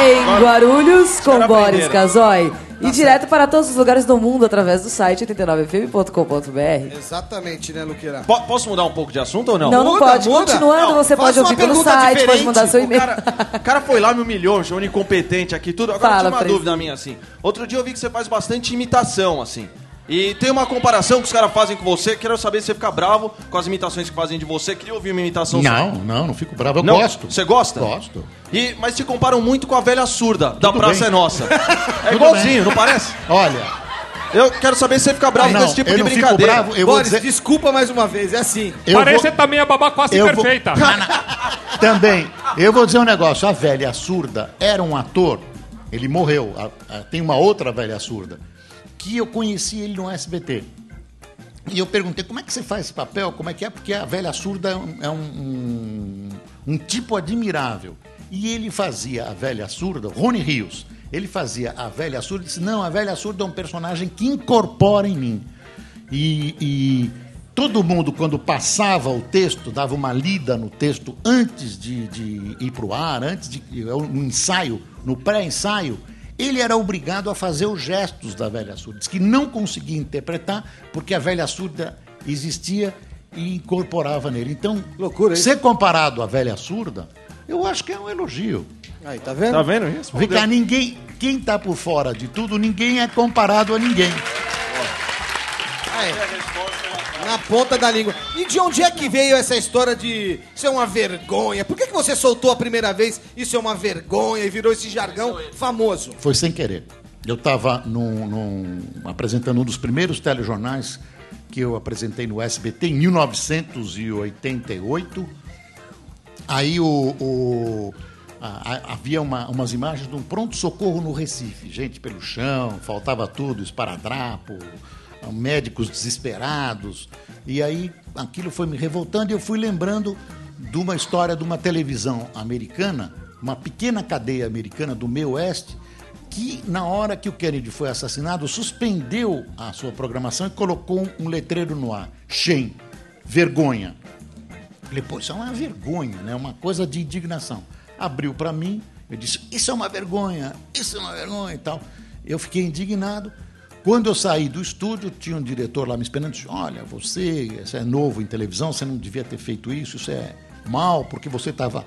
em Guarulhos, com Boris aprenderam. Casoy. E direto para todos os lugares do mundo através do site 89fm.com.br. Exatamente, né, Luqueira? Po- Posso mudar um pouco de assunto ou não? Não, não Muda, pode. muda. Continuando, Não, você pode ouvir pelo site, pode diferente. mandar seu O e-mail. cara, o cara foi lá, me humilhou, um incompetente aqui, tudo. Agora Fala, tinha uma dúvida minha, assim. Outro dia eu vi que você faz bastante imitação, assim. E tem uma comparação que os caras fazem com você. Quero saber se você fica bravo com as imitações que fazem de você. Queria ouvir uma imitação Não, sua. não, não fico bravo. Eu Não? gosto. Você gosta? Gosto. E, mas te comparam muito com a velha surda da Tudo Praça bem. é Nossa. É igualzinho, não parece? Olha, Eu quero saber se você fica bravo Não, com esse tipo eu de não fico brincadeira. bravo, eu vou Boris, dizer- desculpa mais uma vez, é assim. eu Parece vou- também a babá quase Eu vou- perfeita. Também, eu vou dizer um negócio. A velha surda era um ator, ele morreu. A- a- tem uma outra velha surda, que eu conheci ele no SBT. E eu perguntei, como é que você faz esse papel? Como é que é? Porque a velha surda é um, é um- um- um tipo admirável. E ele fazia a velha surda, Rony Rios, ele fazia a velha surda e disse, não, a velha surda é um personagem que incorpora em mim. E, e todo mundo, quando passava o texto, dava uma lida no texto antes de, de ir para o ar, antes de no ensaio, no pré-ensaio, ele era obrigado a fazer os gestos da velha surda. Que não conseguia interpretar porque a velha surda existia e incorporava nele. Então, Loucura, hein? ser comparado à velha surda, eu acho que é um elogio. Aí, tá vendo? Tá vendo isso? Vem cá, ninguém, quem está por fora de tudo, ninguém é comparado a ninguém. Aí. Na ponta da língua. E de onde é que veio essa história de é uma vergonha? Por que, que você soltou a primeira vez isso é uma vergonha e virou esse jargão famoso? Foi sem querer. Eu estava apresentando um dos primeiros telejornais que eu apresentei no SBT em 1988. Aí o, o- a- a- havia uma- umas imagens de um pronto-socorro no Recife. Gente pelo chão, faltava tudo, esparadrapo, médicos desesperados. E aí aquilo foi me revoltando e eu fui lembrando de uma história de uma televisão americana, uma pequena cadeia americana do meio oeste, que na hora que o Kennedy foi assassinado, suspendeu a sua programação e colocou um, letreiro no ar. Shame, vergonha. Falei, pô, isso é uma vergonha, né? Uma coisa de indignação. Abriu para mim, eu disse, isso é uma vergonha, isso é uma vergonha e tal. Eu fiquei indignado. Quando eu saí do estúdio, tinha um diretor lá me esperando, disse, olha, você, você é novo em televisão, você não devia ter feito isso, isso é mal, porque você estava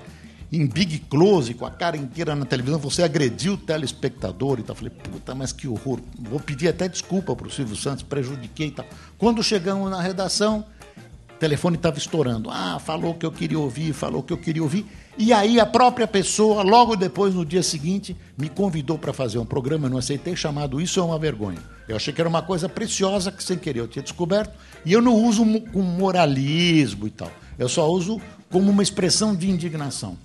em big close, com a cara inteira na televisão, você agrediu o telespectador e tal. Falei, puta, mas que horror. Vou pedir até desculpa para o Silvio Santos, prejudiquei e tal. Quando chegamos na redação, o telefone estava estourando. Ah, falou que eu queria ouvir, falou que eu queria ouvir. E aí a própria pessoa, logo depois, no dia seguinte, me convidou para fazer um programa, eu não aceitei, chamado Isso é uma Vergonha. Eu achei que era uma coisa preciosa que, sem querer, eu tinha descoberto. E eu não uso com moralismo e tal. Eu só uso como uma expressão de indignação.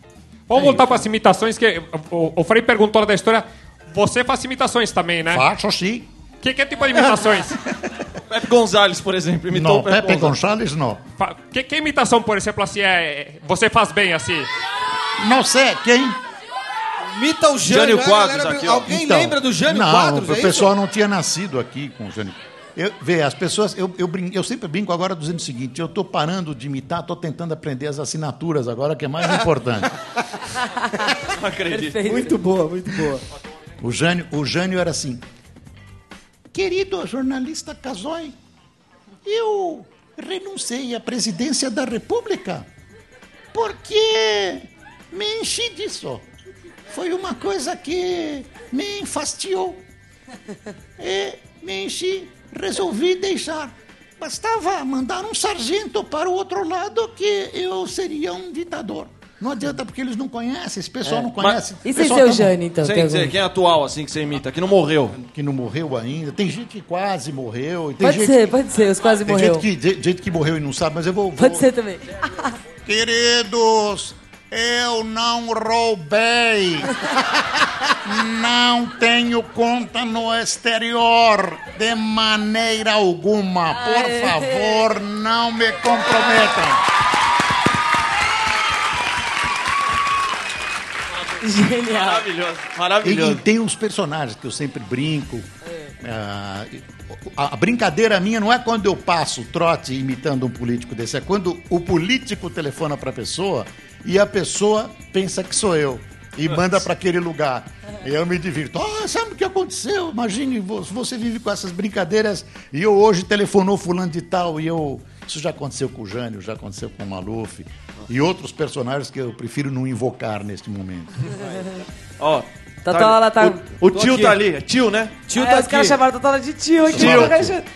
Vamos voltar para as imitações, que o, o Frei perguntou da história. Você faz imitações também, né? Faço sim. Que, que tipo de imitações? Pepe Gonzalez, por exemplo, imitou Não, o Pepe, Pepe Gonzalez. Gonçalves não. Que, que imitação, por exemplo, assim, é, você faz bem, assim? Não sei, quem? Imita o Jânio, Jânio né, Quadros galera? aqui, ó. Alguém Então, lembra do Jânio não, Quadros? o é pessoal isso? não tinha nascido aqui com o Jânio. Eu, vê, as pessoas, eu, eu, brin- eu sempre brinco agora dizendo o seguinte: eu estou parando de imitar, estou tentando aprender as assinaturas agora, que é mais importante. Não acredito. Perfeito. Muito boa, muito boa. O Jânio, o Jânio era assim: Querido jornalista Casoy, eu renunciei à presidência da República porque me enchi disso. Foi uma coisa que me enfastiou. E me enchi, resolvi deixar. Bastava mandar um sargento para o outro lado que eu seria um ditador. Não adianta porque eles não conhecem, esse pessoal É, não mas- conhece. E sem o tá- Jane, então? Sem tem dizer, algum? quem é atual, assim, que você imita, que não morreu. Que não morreu ainda. Tem gente que quase morreu. e Tem Pode gente ser, que- pode ser, os quase Tem morreu. gente que, de- gente que morreu e não sabe, mas eu vou. vou- Pode ser também. Queridos, eu não roubei. Não tenho conta no exterior de maneira alguma. Por favor, não me comprometam. Genial. Maravilhoso, E, maravilhoso. e tem uns personagens que eu sempre brinco. Ah, a, a brincadeira minha não é quando eu passo o trote imitando um político desse, é quando o político telefona para a pessoa e a pessoa pensa que sou eu e manda para aquele lugar. E eu me divirto. Ah, sabe o que aconteceu? Imagine, vo- você vive com essas brincadeiras e eu hoje telefonou fulano de tal e eu... Isso já aconteceu com o Jânio, já aconteceu com o Maluf e outros personagens que eu prefiro não invocar neste momento. Ó, Tatola tá- O, o Tô tio aqui. tá ali. Tio, né? Tio É, tá os caras chamaram Tatola de tio aqui. Tio.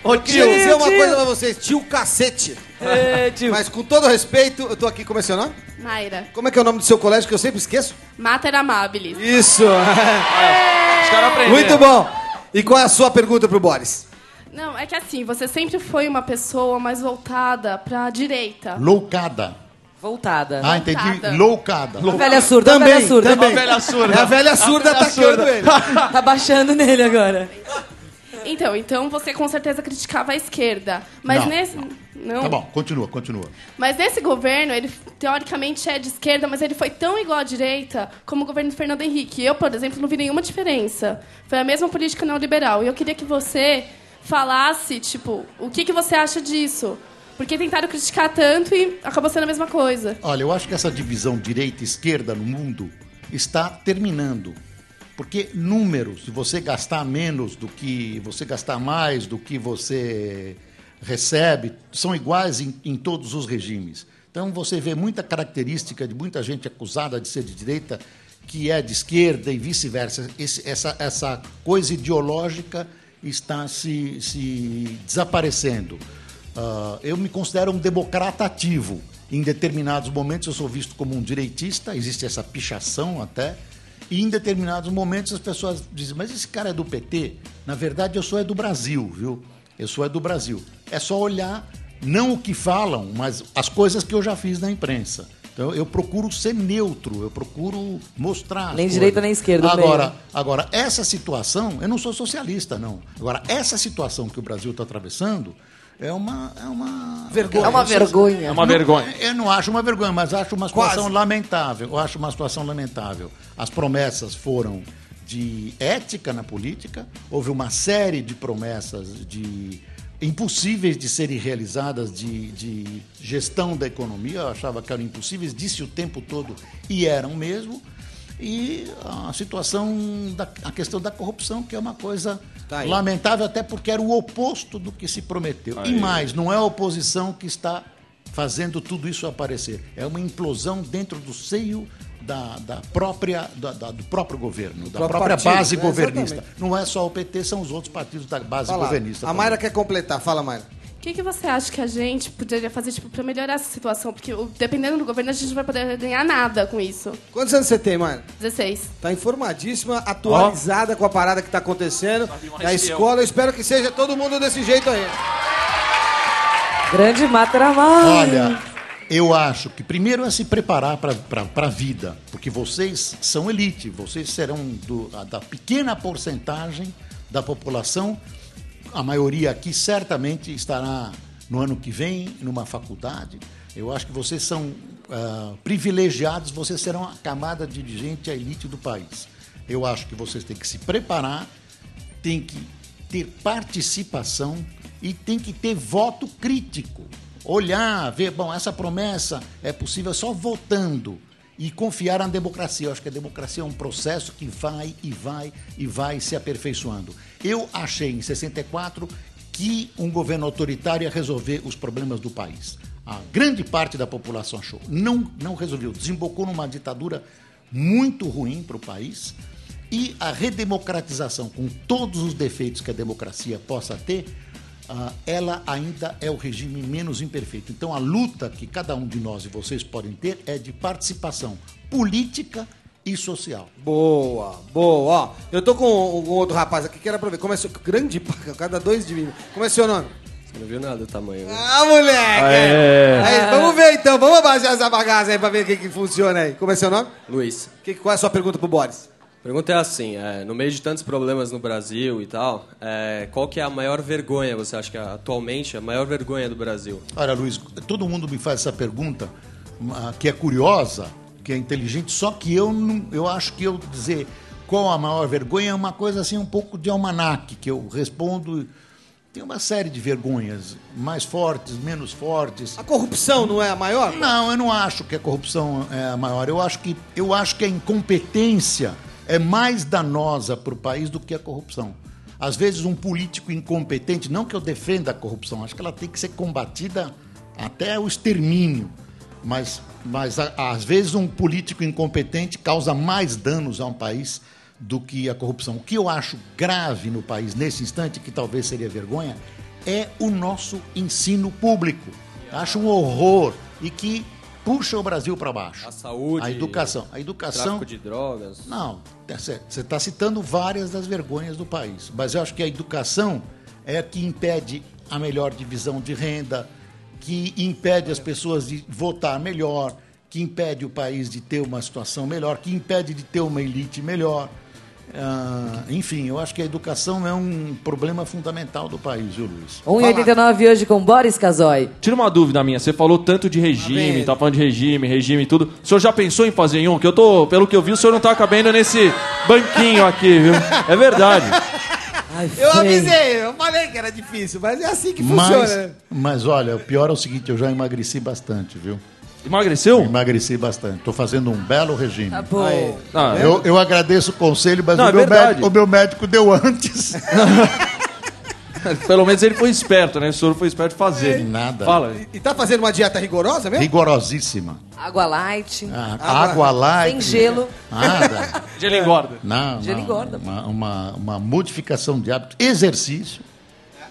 Ô, tio. Tio. dizer uma tio. coisa pra vocês, tio cacete. É, tio. Mas com todo respeito, eu tô aqui, como é seu nome? Mayra. Como é que é o nome do seu colégio que eu sempre esqueço? Mater Amabilis. Isso! Os caras aprenderam. Muito bom! E qual é a sua pergunta pro Boris? Não, é que assim, você sempre foi uma pessoa mais voltada pra direita. Loucada. Voltada. Ah, entendi. Voltada. Loucada. A velha surda, a velha surda. também. A velha surda. É a velha surda A velha atacando surda. ele. Tá baixando nele agora. Então, então você com certeza criticava a esquerda. Mas Não, nesse. Não. Tá bom, continua, continua. Mas nesse governo, ele teoricamente é de esquerda, mas ele foi tão igual à direita como o governo do Fernando Henrique. Eu, por exemplo, não vi nenhuma diferença. Foi a mesma política neoliberal. E eu queria que você falasse, tipo, o que, que você acha disso? Porque tentaram criticar tanto e acabou sendo a mesma coisa. Olha, eu acho que essa divisão direita e esquerda no mundo está terminando. Porque números, se você gastar menos do que você gastar mais do que você recebe, são iguais em, em todos os regimes. Então você vê muita característica de muita gente acusada de ser de direita que é de esquerda e vice-versa. Essa, essa coisa ideológica está se, se desaparecendo. Ah, eu me considero um democrata ativo. Em determinados momentos eu sou visto como um direitista, existe essa pichação até. E em determinados momentos as pessoas dizem, mas esse cara é do PT? Na verdade eu sou é do Brasil, viu? Eu sou é do Brasil. É só olhar, não o que falam, mas as coisas que eu já fiz na imprensa. Então eu procuro ser neutro, eu procuro mostrar. Nem direita nem esquerda, Agora. Agora, essa situação, eu não sou socialista, não. Agora, essa situação que o Brasil está atravessando é uma. É uma Vergonha. É uma vergonha. É uma vergonha. Eu não acho uma vergonha, mas acho uma situação Quase. lamentável. Eu acho uma situação lamentável. As promessas foram de ética na política, houve uma série de promessas de impossíveis de serem realizadas de, de gestão da economia, eu achava que eram impossíveis, disse o tempo todo e eram mesmo. E a situação, da, a questão da corrupção, que é uma coisa Tá aí. lamentável, até porque era o oposto do que se prometeu. E mais, não é a oposição que está fazendo tudo isso aparecer. É uma implosão dentro do seio da, da própria, da- da- do próprio governo, da próprio própria partido, base né? governista. Exatamente. Não é só o PT, são os outros partidos da base Fala. governista. A também. Mayra quer completar. Fala, Mayra. O que, que você acha que a gente poderia fazer tipo, para melhorar essa situação? Porque dependendo do governo, a gente não vai poder ganhar nada com isso. Quantos anos você tem, Mayra? 16. Tá informadíssima, atualizada com a parada que tá acontecendo. eu. escola, eu espero que seja todo mundo desse jeito aí. Grande Mataramar. Olha, eu acho que primeiro é se preparar para a vida, porque vocês são elite, vocês serão do- da pequena porcentagem da população, a maioria aqui certamente estará no ano que vem numa faculdade. Eu acho que vocês são ah, privilegiados, vocês serão a camada dirigente, a elite do país. Eu acho que vocês têm que se preparar, tem que ter participação e tem que ter voto crítico. Olhar, ver, bom, essa promessa é possível só votando e confiar na democracia. Eu acho que a democracia é um processo que vai e vai e vai se aperfeiçoando. Eu achei em 64 que um governo autoritário ia resolver os problemas do país. A grande parte da população achou. Não, não resolveu. Desembocou numa ditadura muito ruim para o país. E a redemocratização, com todos os defeitos que a democracia possa ter, ela ainda é o regime menos imperfeito. Então, a luta que cada um de nós e vocês podem ter é de participação política e social. Boa, boa. Eu tô com um outro rapaz aqui que era pra ver. Como é seu... Grande cada dois de mim. Como é seu nome? Você não viu nada do tamanho. né? Ah, moleque! Aê. Aí, vamos ver então, vamos abaixar essa bagaça aí pra ver o que, que funciona aí. Como é seu nome? Luiz. Que, qual é a sua pergunta pro Boris? A pergunta é assim, é, no meio de tantos problemas no Brasil e tal, é, qual que é a maior vergonha, você acha que é, atualmente, a maior vergonha do Brasil? Olha, Luiz, todo mundo me faz essa pergunta, que é curiosa, que é inteligente, só que eu não, eu acho que eu dizer qual a maior vergonha é uma coisa assim um pouco de almanaque, que eu respondo. Tem uma série de vergonhas, mais fortes, menos fortes. A corrupção não é a maior? Não, eu não acho que a corrupção é a maior. Eu acho que, eu acho que a incompetência é mais danosa para o país do que a corrupção. Às vezes, um político incompetente, não que eu defenda a corrupção, acho que ela tem que ser combatida até o extermínio. Mas, mas às vezes, um político incompetente causa mais danos a um país do que a corrupção. O que eu acho grave no país nesse instante, que talvez seria vergonha, é o nosso ensino público. Acho um horror e que puxa o Brasil para baixo. A saúde, A educação. A educação. tráfico de drogas. Não, você está citando várias das vergonhas do país, mas eu acho que a educação é a que impede a melhor divisão de renda, que impede as pessoas de votar melhor, que impede o país de ter uma situação melhor, que impede de ter uma elite melhor. Ah, enfim, eu acho que a educação é um problema fundamental do país, viu, Luiz? 1,89 hoje com Boris Casoy. Tira uma dúvida minha, você falou tanto de regime, tá falando de regime, regime e tudo. O senhor já pensou em fazer em um? Que eu tô, pelo que eu vi, o senhor não tá cabendo nesse banquinho aqui, viu? É verdade. Eu avisei, eu falei que era difícil, mas é assim que funciona, Mas, né? mas olha, o pior é o seguinte, eu já emagreci bastante, viu? Emagreceu? Emagreci bastante. Estou fazendo um belo regime. Tá bom. Aí. Ah, eu, eu agradeço o conselho, mas Não, o, é meu médico, o meu médico deu antes. Pelo menos ele foi esperto, né? O senhor foi esperto de fazer. Nada. Fala. E tá fazendo uma dieta rigorosa mesmo? Rigorosíssima. Água light. Ah, água light. Sem gelo. Nada. Gelo engorda. Não, Gelo engorda. Uma, uma, uma modificação de hábito. Exercício.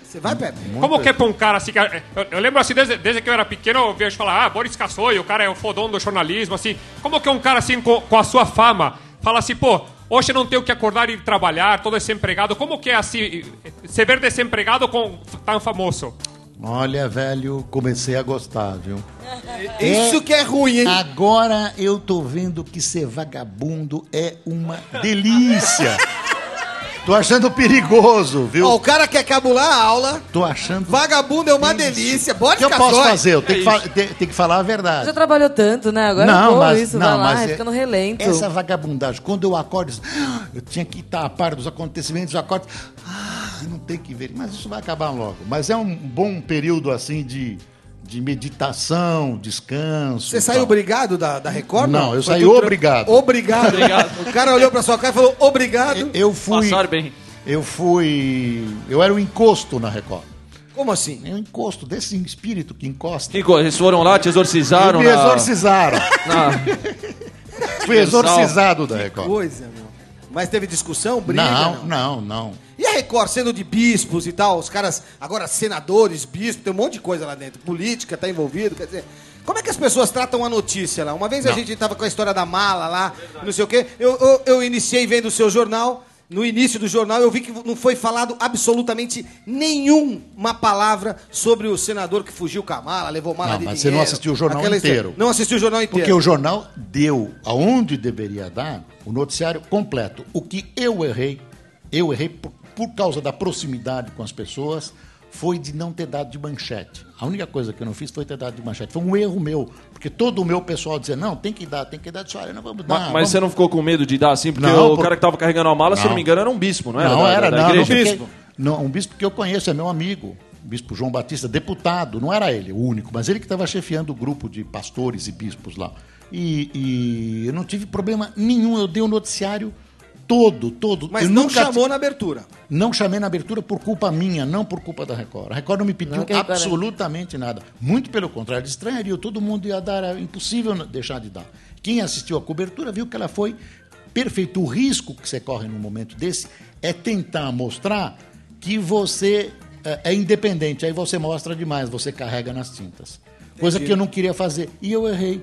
Você vai, Pepe? Como que é pra um cara assim? que- Eu, eu lembro assim, desde, desde que eu era pequeno, eu vejo falar, ah, Boris Casoy, o cara é o fodão do jornalismo, assim. Como que é um cara assim, com, com a sua fama, fala assim, pô, hoje eu não tenho que acordar e ir trabalhar, todo desempregado. Como que é assim, ser ver desempregado com tão famoso? Olha, velho, comecei a gostar, viu? Isso que é ruim, hein? Agora eu tô vendo que ser vagabundo é uma delícia. tô achando perigoso, viu? Ó, o cara quer cabular a aula, Tô achando. vagabundo é uma delícia. O Bora que eu posso fazer? Eu tenho que, fa- te- tenho que falar a verdade. Já trabalhou tanto, né? Agora Não, pô, mas- isso, não, vai lá, mas é- fica no relento. Essa vagabundagem, quando eu acordo, eu digo, "Ah, eu tinha que estar a par dos acontecimentos, eu acordo, ah, não tem que ver, mas isso vai acabar logo. Mas é um bom período assim de, de meditação, descanso. Você saiu obrigado da, da Record? Não, eu Foi saí tudo tra- obrigado. Obrigado. O cara olhou pra sua cara e falou obrigado. Eu fui. Passaram bem. Eu fui. Eu era um encosto na Record. Como assim? É um encosto desse espírito que encosta. Eles foram lá, te exorcizaram me na- exorcizaram. na- Fui exorcizado da Record. Coisa, meu. Mas teve discussão, briga? Não, não, não. Record sendo de bispos e tal, os caras, agora senadores, bispos, tem um monte de coisa lá dentro. Política tá envolvido, quer dizer. Como é que as pessoas tratam a notícia lá? Uma vez a Não. gente tava com a história da mala lá, não sei o quê. Eu, eu, eu iniciei vendo o seu jornal. No início do jornal, eu vi que não foi falado absolutamente nenhuma palavra sobre o senador que fugiu com a mala, levou mala Não, de mas você não dinheiro. assistiu o jornal história. inteiro. Não assisti o jornal inteiro. Porque o jornal deu aonde deveria dar o noticiário completo. O que eu errei, eu errei por, por causa da proximidade com as pessoas, foi de não ter dado de manchete. A única coisa que eu não fiz foi ter dado de manchete. Foi um erro meu. Porque todo o meu pessoal dizia, não, tem que dar, tem que dar. Disse, olha, não vamos dar. Ma- Mas, vamos- você não ficou com medo de dar assim? Porque Não, o por- cara que tava carregando a mala, se Não. não me engano, era um bispo, não era? Não Da- era, da, não. da não, igreja? fiquei- não, um bispo que eu conheço, é meu amigo. Bispo João Batista, deputado, não era ele o único, mas ele que estava chefiando o grupo de pastores e bispos lá. E, e eu não tive problema nenhum, eu dei o noticiário todo, todo. Mas Eu não nunca chamou na abertura. Não chamei na abertura por culpa minha, não por culpa da Record. A Record não me pediu Não, é- absolutamente nada. Muito pelo contrário, eles estranhariam, todo mundo ia dar, era impossível deixar de dar. Quem assistiu a cobertura viu que ela foi perfeita. O risco que você corre num momento desse é tentar mostrar que você é, é independente. Aí você mostra demais, você carrega nas tintas. Coisa Entendi. que eu não queria fazer. E eu errei.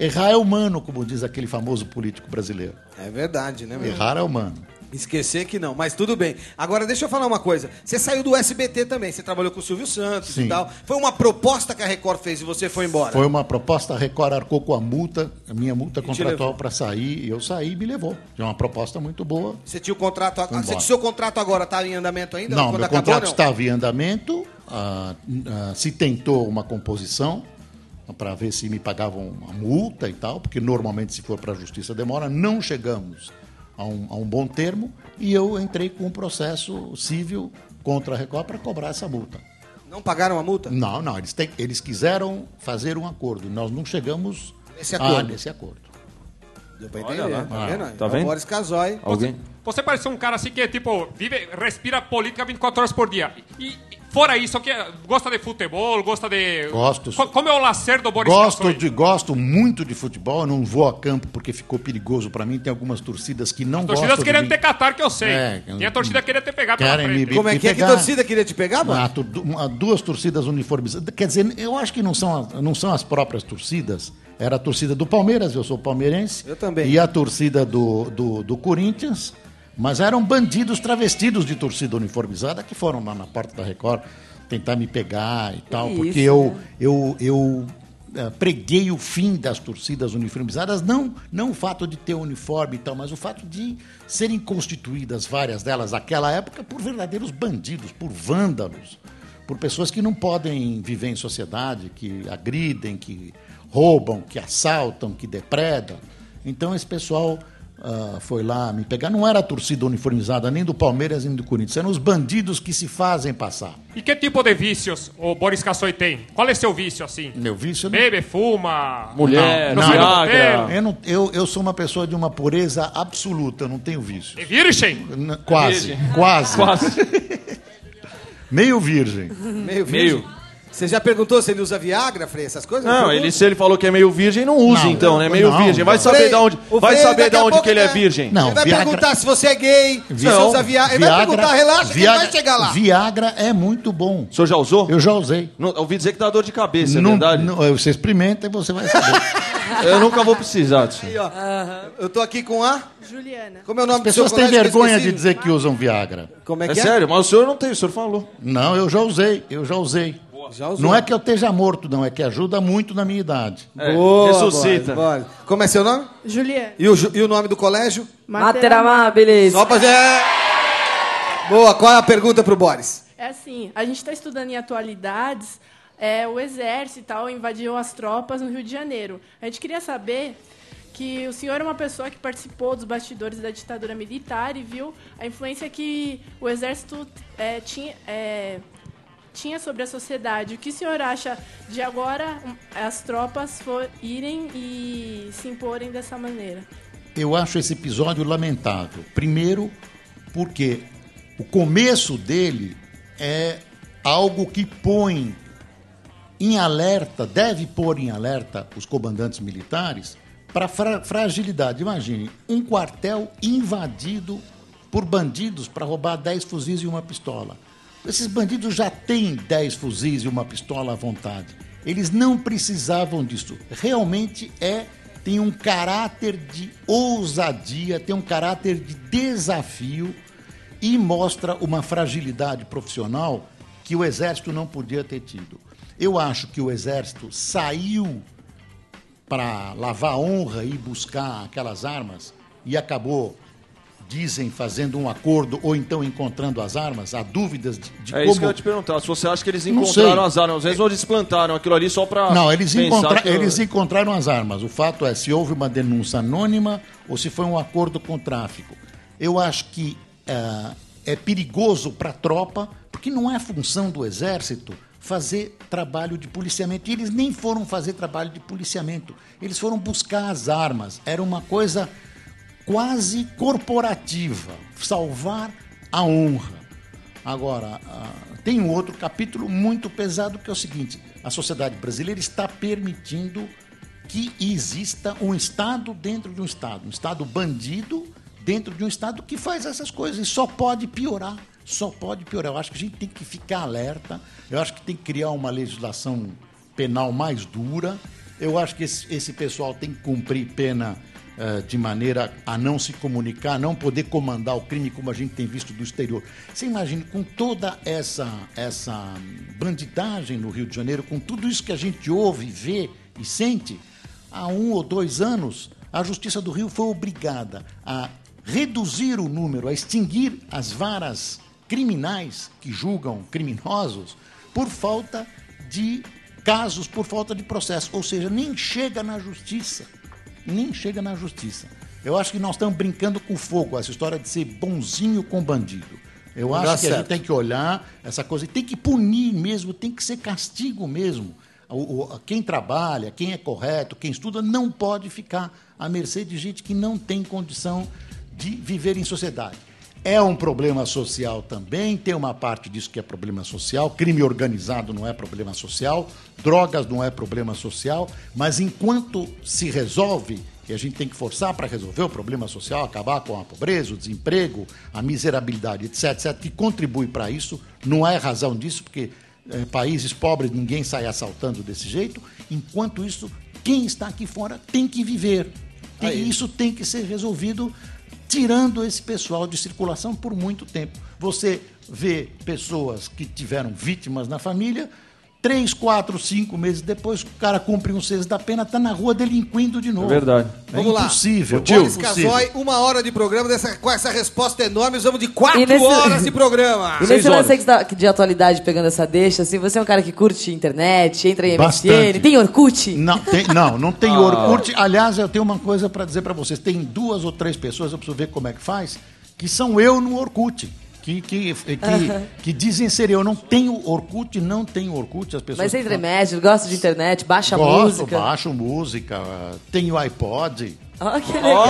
Errar é humano, como diz aquele famoso político brasileiro. É verdade, né? meu? Errar é humano. Esquecer que não, mas tudo bem. Agora, deixa eu falar uma coisa. Você saiu do SBT também, você trabalhou com o Silvio Santos Sim. e tal. Foi uma proposta que a Record fez e você foi embora. Foi uma proposta, a Record arcou com a multa, a minha multa contratual para sair, e eu saí e me levou. É uma proposta muito boa. Você tinha o contrato. Fui Você, seu contrato agora está em andamento ainda? não, meu acabou, contrato não? estava em andamento, ah, ah, se tentou uma composição para ver se me pagavam uma multa e tal, porque normalmente se for para a justiça demora, não chegamos a um, a um bom termo, e eu entrei com um processo civil contra a Record para cobrar essa multa. Não pagaram a multa? Não, não, eles, têm- eles quiseram fazer um acordo, nós não chegamos Nesse a- acordo. nesse acordo. Deu pra Olha entender, lá. tá Ah, vendo? tá É o vendo? Boris Casoy. Alguém? Você parece um cara assim que, tipo, vive, respira política 24 horas por dia. E, e fora isso, que gosta de futebol, gosta de... Gosto. Co- Como é o lazer do Boris Gosto, de, gosto muito de futebol, eu não vou a campo porque ficou perigoso para mim. Tem algumas torcidas que não Torcidas gostam querendo de ter mim. Catar, que eu sei. É, Tem a torcida querendo ter pegado pela Querem me, frente. me- me pegar. queria te pegar, Ah, tu- du- uma- duas torcidas uniformizadas. Quer dizer, eu acho que não são, as- não são as próprias torcidas. Era a torcida do Palmeiras, eu sou palmeirense. Eu também. E a torcida do, do, do Corinthians. Mas eram bandidos travestidos de torcida uniformizada que foram lá na porta da Record tentar me pegar e tal. isso, porque eu, né? eu, eu eh, preguei o fim das torcidas uniformizadas, não, não o fato de ter uniforme e tal, mas o fato de serem constituídas várias delas naquela época por verdadeiros bandidos, por vândalos, por pessoas que não podem viver em sociedade, que agridem, que roubam, que assaltam, que depredam. Então esse pessoal ah, foi lá me pegar. Não era a torcida uniformizada nem do Palmeiras nem do Corinthians, eram os bandidos que se fazem passar. E que tipo de vícios o Boris Casoy tem? Qual é seu vício, assim? Meu vício não- Bebe, fuma... Mulher, não, não, hotel? eu, não- eu, eu sou uma pessoa de uma pureza absoluta, não tenho vício. É virgem? Quase, virgem? quase. Quase. Meio virgem. Meio Meio. Você já perguntou se ele usa Viagra, Frei, essas coisas? Não, ele, se ele falou que é meio virgem, não usa Não, então, né? não, Meio não. virgem. Vai saber de onde, o vai Frei, saber daqui de a onde que ele é ele- virgem. Não, Ele vai Viagra- perguntar se você é gay, se você usa Viagra. Ele vai perguntar, relaxa que ele vai chegar lá. Viagra é muito bom. O senhor já usou? Eu já usei. Não, ouvi dizer que dá dor de cabeça, é Não- verdade? não- você experimenta e você vai saber. Eu nunca vou precisar disso. Aí, ó. Eu tô aqui com a... Juliana. Como é o nome As pessoas do seu têm vergonha de dizer que usam Viagra. Como é É que é? sério, mas o senhor não tem, o senhor falou. Não, eu já usei, eu já usei. Já usou. Não é que eu esteja morto, não, é que ajuda muito na minha idade. É, Boa, ressuscita. Boris. Como é seu nome? Juliana. E o, e o nome do colégio? Mater Amabilis. Só pra... Boa, qual é a pergunta pro Boris? É assim, a gente está estudando em atualidades, é, o exército e tal invadiu as tropas no Rio de Janeiro. A gente queria saber que o senhor é uma pessoa que participou dos bastidores da ditadura militar e viu a influência que o exército é, tinha, é, tinha sobre a sociedade. O que o senhor acha de agora as tropas for, irem e se imporem dessa maneira? Eu acho esse episódio lamentável. Primeiro, porque o começo dele é algo que põe em alerta, deve pôr em alerta os comandantes militares para fra fragilidade. Imagine, um quartel invadido por bandidos para roubar 10 fuzis e uma pistola. Esses bandidos já têm 10 fuzis e uma pistola à vontade. Eles não precisavam disso. Realmente é tem um caráter de ousadia, tem um caráter de desafio e mostra uma fragilidade profissional que o exército não podia ter tido. Eu acho que o exército saiu para lavar honra e buscar aquelas armas e acabou, dizem, fazendo um acordo ou então encontrando as armas. Há dúvidas de, de É como. isso que eu ia te perguntar. Se você acha que eles encontraram as armas, às vezes ou eles plantaram aquilo ali só pra. Não, eles, encontra- que- eles encontraram as armas. O fato é se houve uma denúncia anônima ou se foi um acordo com o tráfico. Eu acho que ah, é perigoso para a tropa, porque não é função do exército fazer trabalho de policiamento. E eles nem foram fazer trabalho de policiamento. Eles foram buscar as armas. Era uma coisa quase corporativa, salvar a honra. Agora, ah, tem um outro capítulo muito pesado que é o seguinte: a sociedade brasileira está permitindo que exista um Estado dentro de um Estado, um Estado bandido dentro de um Estado que faz essas coisas e só pode piorar. Só pode piorar. Eu acho que a gente tem que ficar alerta, eu acho que tem que criar uma legislação penal mais dura. Eu acho que esse, esse pessoal tem que cumprir pena eh, de maneira a não se comunicar, não poder comandar o crime como a gente tem visto do exterior. Você imagina, com toda essa, essa bandidagem no Rio de Janeiro, com tudo isso que a gente ouve, vê e sente, há um ou dois anos, a Justiça do Rio foi obrigada a reduzir o número, a extinguir as varas criminais que julgam criminosos por falta de casos, por falta de processo. Ou seja, nem chega na justiça. Nem chega na justiça. Eu acho que nós estamos brincando com fogo, essa história de ser bonzinho com bandido. Eu Não acho dá que a gente certo. tem que olhar essa coisa, e tem que punir mesmo, tem que ser castigo mesmo. O- o- quem trabalha, quem é correto, quem estuda, não pode ficar à mercê de gente que não tem condição de viver em sociedade. É um problema social também, tem uma parte disso que é problema social, crime organizado não é problema social, drogas não é problema social, mas enquanto se resolve, e a gente tem que forçar para resolver o problema social, acabar com a pobreza, o desemprego, a miserabilidade, etc., etc., que contribui para isso, não é razão disso, porque eh, países pobres ninguém sai assaltando desse jeito, enquanto isso, quem está aqui fora tem que viver. E isso tem que ser resolvido tirando esse pessoal de circulação por muito tempo. Você vê pessoas que tiveram vítimas na família, três, quatro, cinco meses depois, o cara cumpre um sexto da pena, está na rua delinquindo de novo. É verdade. É Vamos lá. impossível. Boris impossível. Casoy, uma hora de programa, dessa, com essa resposta enorme, nós vamos de quatro nesse- horas de programa. E nesse lance você tá- de atualidade, pegando essa deixa, assim, você é um cara que curte internet, entra em MSN, Bastante. tem Orkut? Não, tem, não, não tem Ah. Orkut. Aliás, eu tenho uma coisa para dizer para vocês. Tem duas ou três pessoas, eu preciso ver como é que faz, que são eu no Orkut. Que, que, que, que dizem ser eu. Não tenho Orkut, não tenho Orkut. As pessoas Mas em falam- médio, gosta de internet, baixa Gosto, música. baixo música, tenho iPod. Ó, que legal.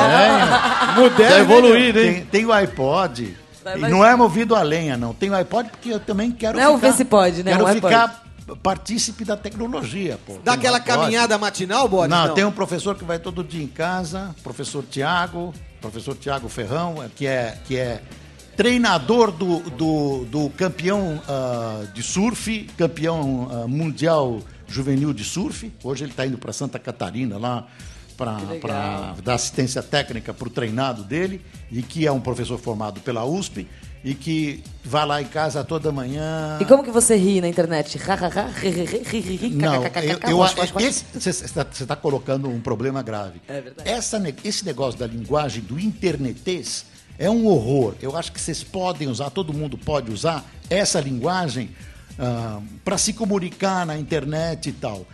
Moderno, Tá evoluído, hein? Tem, tem o iPod. Vai, E vai. não é movido a lenha, não. Tem o iPod porque eu também quero Não é o ficar... vê se pode, né? Quero O iPod. ficar partícipe da tecnologia, pô. Dá aquela iPod. caminhada matinal, Boris? Não, tem um professor que vai todo dia em casa, professor Tiago, professor Tiago Ferrão, que é, que é treinador do, do, do campeão ah, de surf, campeão ah, mundial juvenil de surf. Hoje ele está indo para Santa Catarina lá para dar assistência técnica para o treinado dele, e que é um professor formado pela USP, e que vai lá em casa toda manhã. E como que você ri na internet? Não, eu, eu, você está colocando um problema grave. É verdade. Essa, esse negócio da linguagem do internetês é um horror. Eu acho que vocês podem usar, todo mundo pode usar essa linguagem para se comunicar na internet e tal.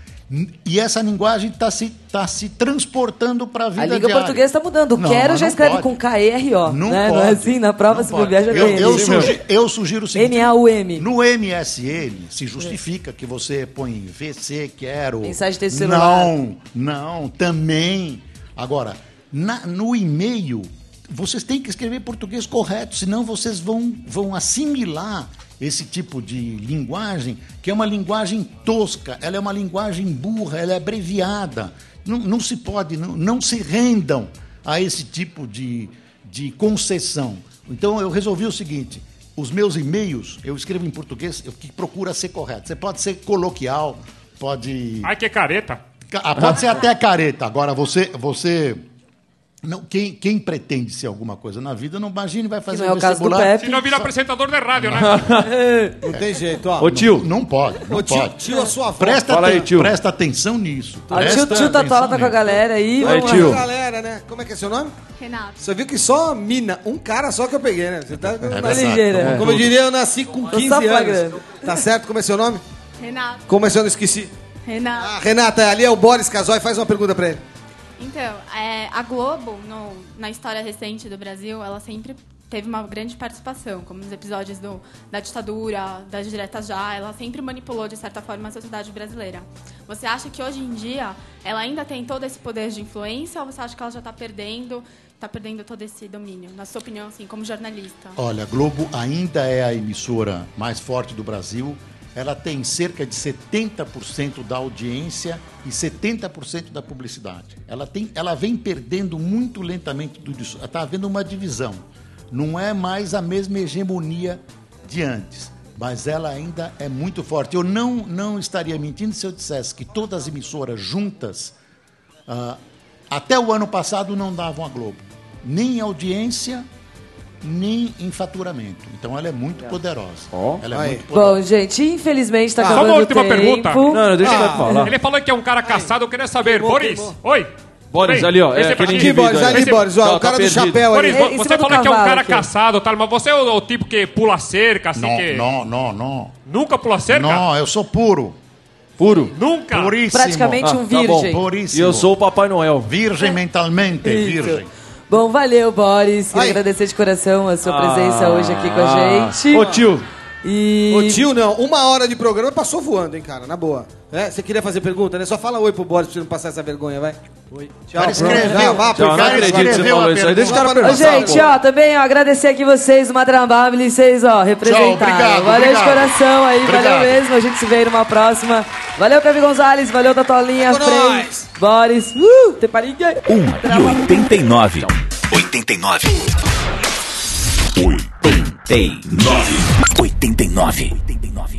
E essa linguagem está se, tá se transportando para a vida A língua diária. portuguesa está mudando. Não, quero já não escreve pode. com K-E-R-O. Não né? Não é assim? Na prova, se pode. bobear, já eu, eu, ali. sugi- eu sugiro o seguinte. N-A-U-M. No MSN se justifica que você põe VC, quero. Mensagem de texto celular. Não, não, também. Agora, na- no e-mail, vocês têm que escrever português correto, senão vocês vão, vão assimilar esse tipo de linguagem, que é uma linguagem tosca, ela é uma linguagem burra, ela é abreviada. Não, não se pode, não, não se rendam a esse tipo de, de concessão. Então eu resolvi o seguinte: os meus e-mails eu escrevo em português, eu que procura ser correto. Você pode ser coloquial, pode. Ai, que careta. Ah, pode ser até careta. Agora, você. você não, quem, quem pretende ser alguma coisa na vida, não imagine, vai fazer não é o caso do vestibular. Pepe. Se não vira apresentador de rádio, né? Não tem jeito, ó. Ô tio, Não pode, não Ô, tio, pode. tio, a sua. Presta, Fala aí, tio. presta atenção nisso. Ah, O tio, tio Tatola atenção tá com a galera aí. Aí, tio. galera, né? Como é que é seu nome? Renato. Você viu que só mina, um cara só que eu peguei, né? Você tá, É Tá ligeira. Como eu diria, eu nasci com Tô 15 só anos. Tá certo? Como é seu nome? Renato. Como é seu nome? Esqueci. Renato. Ah, Renata, ali é o Boris Casoy. Faz uma pergunta pra ele. Então, é, a Globo, no- na história recente do Brasil, ela sempre teve uma grande participação, como nos episódios do, da ditadura, das diretas já, ela sempre manipulou, de certa forma, a sociedade brasileira. Você acha que hoje em dia ela ainda tem todo esse poder de influência ou você acha que ela já está perdendo tá perdendo todo esse domínio? Na sua opinião, assim, como jornalista? Olha, a Globo ainda é a emissora mais forte do Brasil. Ela tem cerca de 70% da audiência e 70% da publicidade. Ela, tem, ela vem perdendo muito lentamente tudo isso. Está havendo uma divisão. Não é mais a mesma hegemonia de antes, mas ela ainda é muito forte. Eu não, não estaria mentindo se eu dissesse que todas as emissoras juntas, ah, até o ano passado, não davam a Globo. Nem em audiência, nem em faturamento. Então ela é muito poderosa. Ela é muito poderosa. Bom, gente, infelizmente tá Só acabando uma última o tempo. pergunta. Não, não, deixa Ah, eu falar. Ele falou que é um cara caçado, eu queria saber. Boris, oi. Boris, Bem, ali, ó, é esse aquele pra ti. indivíduo Boris, ali, Esse- Boris, ó, Tá, o cara tá do perdido. chapéu ali. Boris, É, cima você do falou que é um cavalo cara aqui. caçado, tal, mas você é o, o tipo que pula cerca, assim, Não, que... não, não, não. Nunca pula cerca? Não, eu sou puro. Puro? Nunca? Puríssimo. Praticamente um Ah, tá bom. virgem. Puríssimo. E eu sou o Papai Noel. Virgem mentalmente, Isso. virgem. Bom, valeu, Boris. Queria Ai. agradecer de coração a sua Ah. presença hoje aqui com a gente. Ô, tio. E... Ô tio, não, uma hora de programa passou voando, hein, cara, na boa. É, você queria fazer pergunta, né? Só fala oi pro Boris pra você não passar essa vergonha, vai. Oi. Tchau, Cara, escreveu. Já, vá, Tchau, não acredito que você falou isso aí. Deixa o cara perguntar. gente, ó, também ó, agradecer aqui vocês, uma Trambable, vocês, ó, representaram. obrigado, valeu obrigado. de coração aí, valeu Obrigado. mesmo. A gente se vê aí numa próxima. Valeu, Cavi Gonzalez, valeu, Tatolinha, Com Frei. Boris, uh, Teparinha. 1 e 89. 89. 89. 89. 89.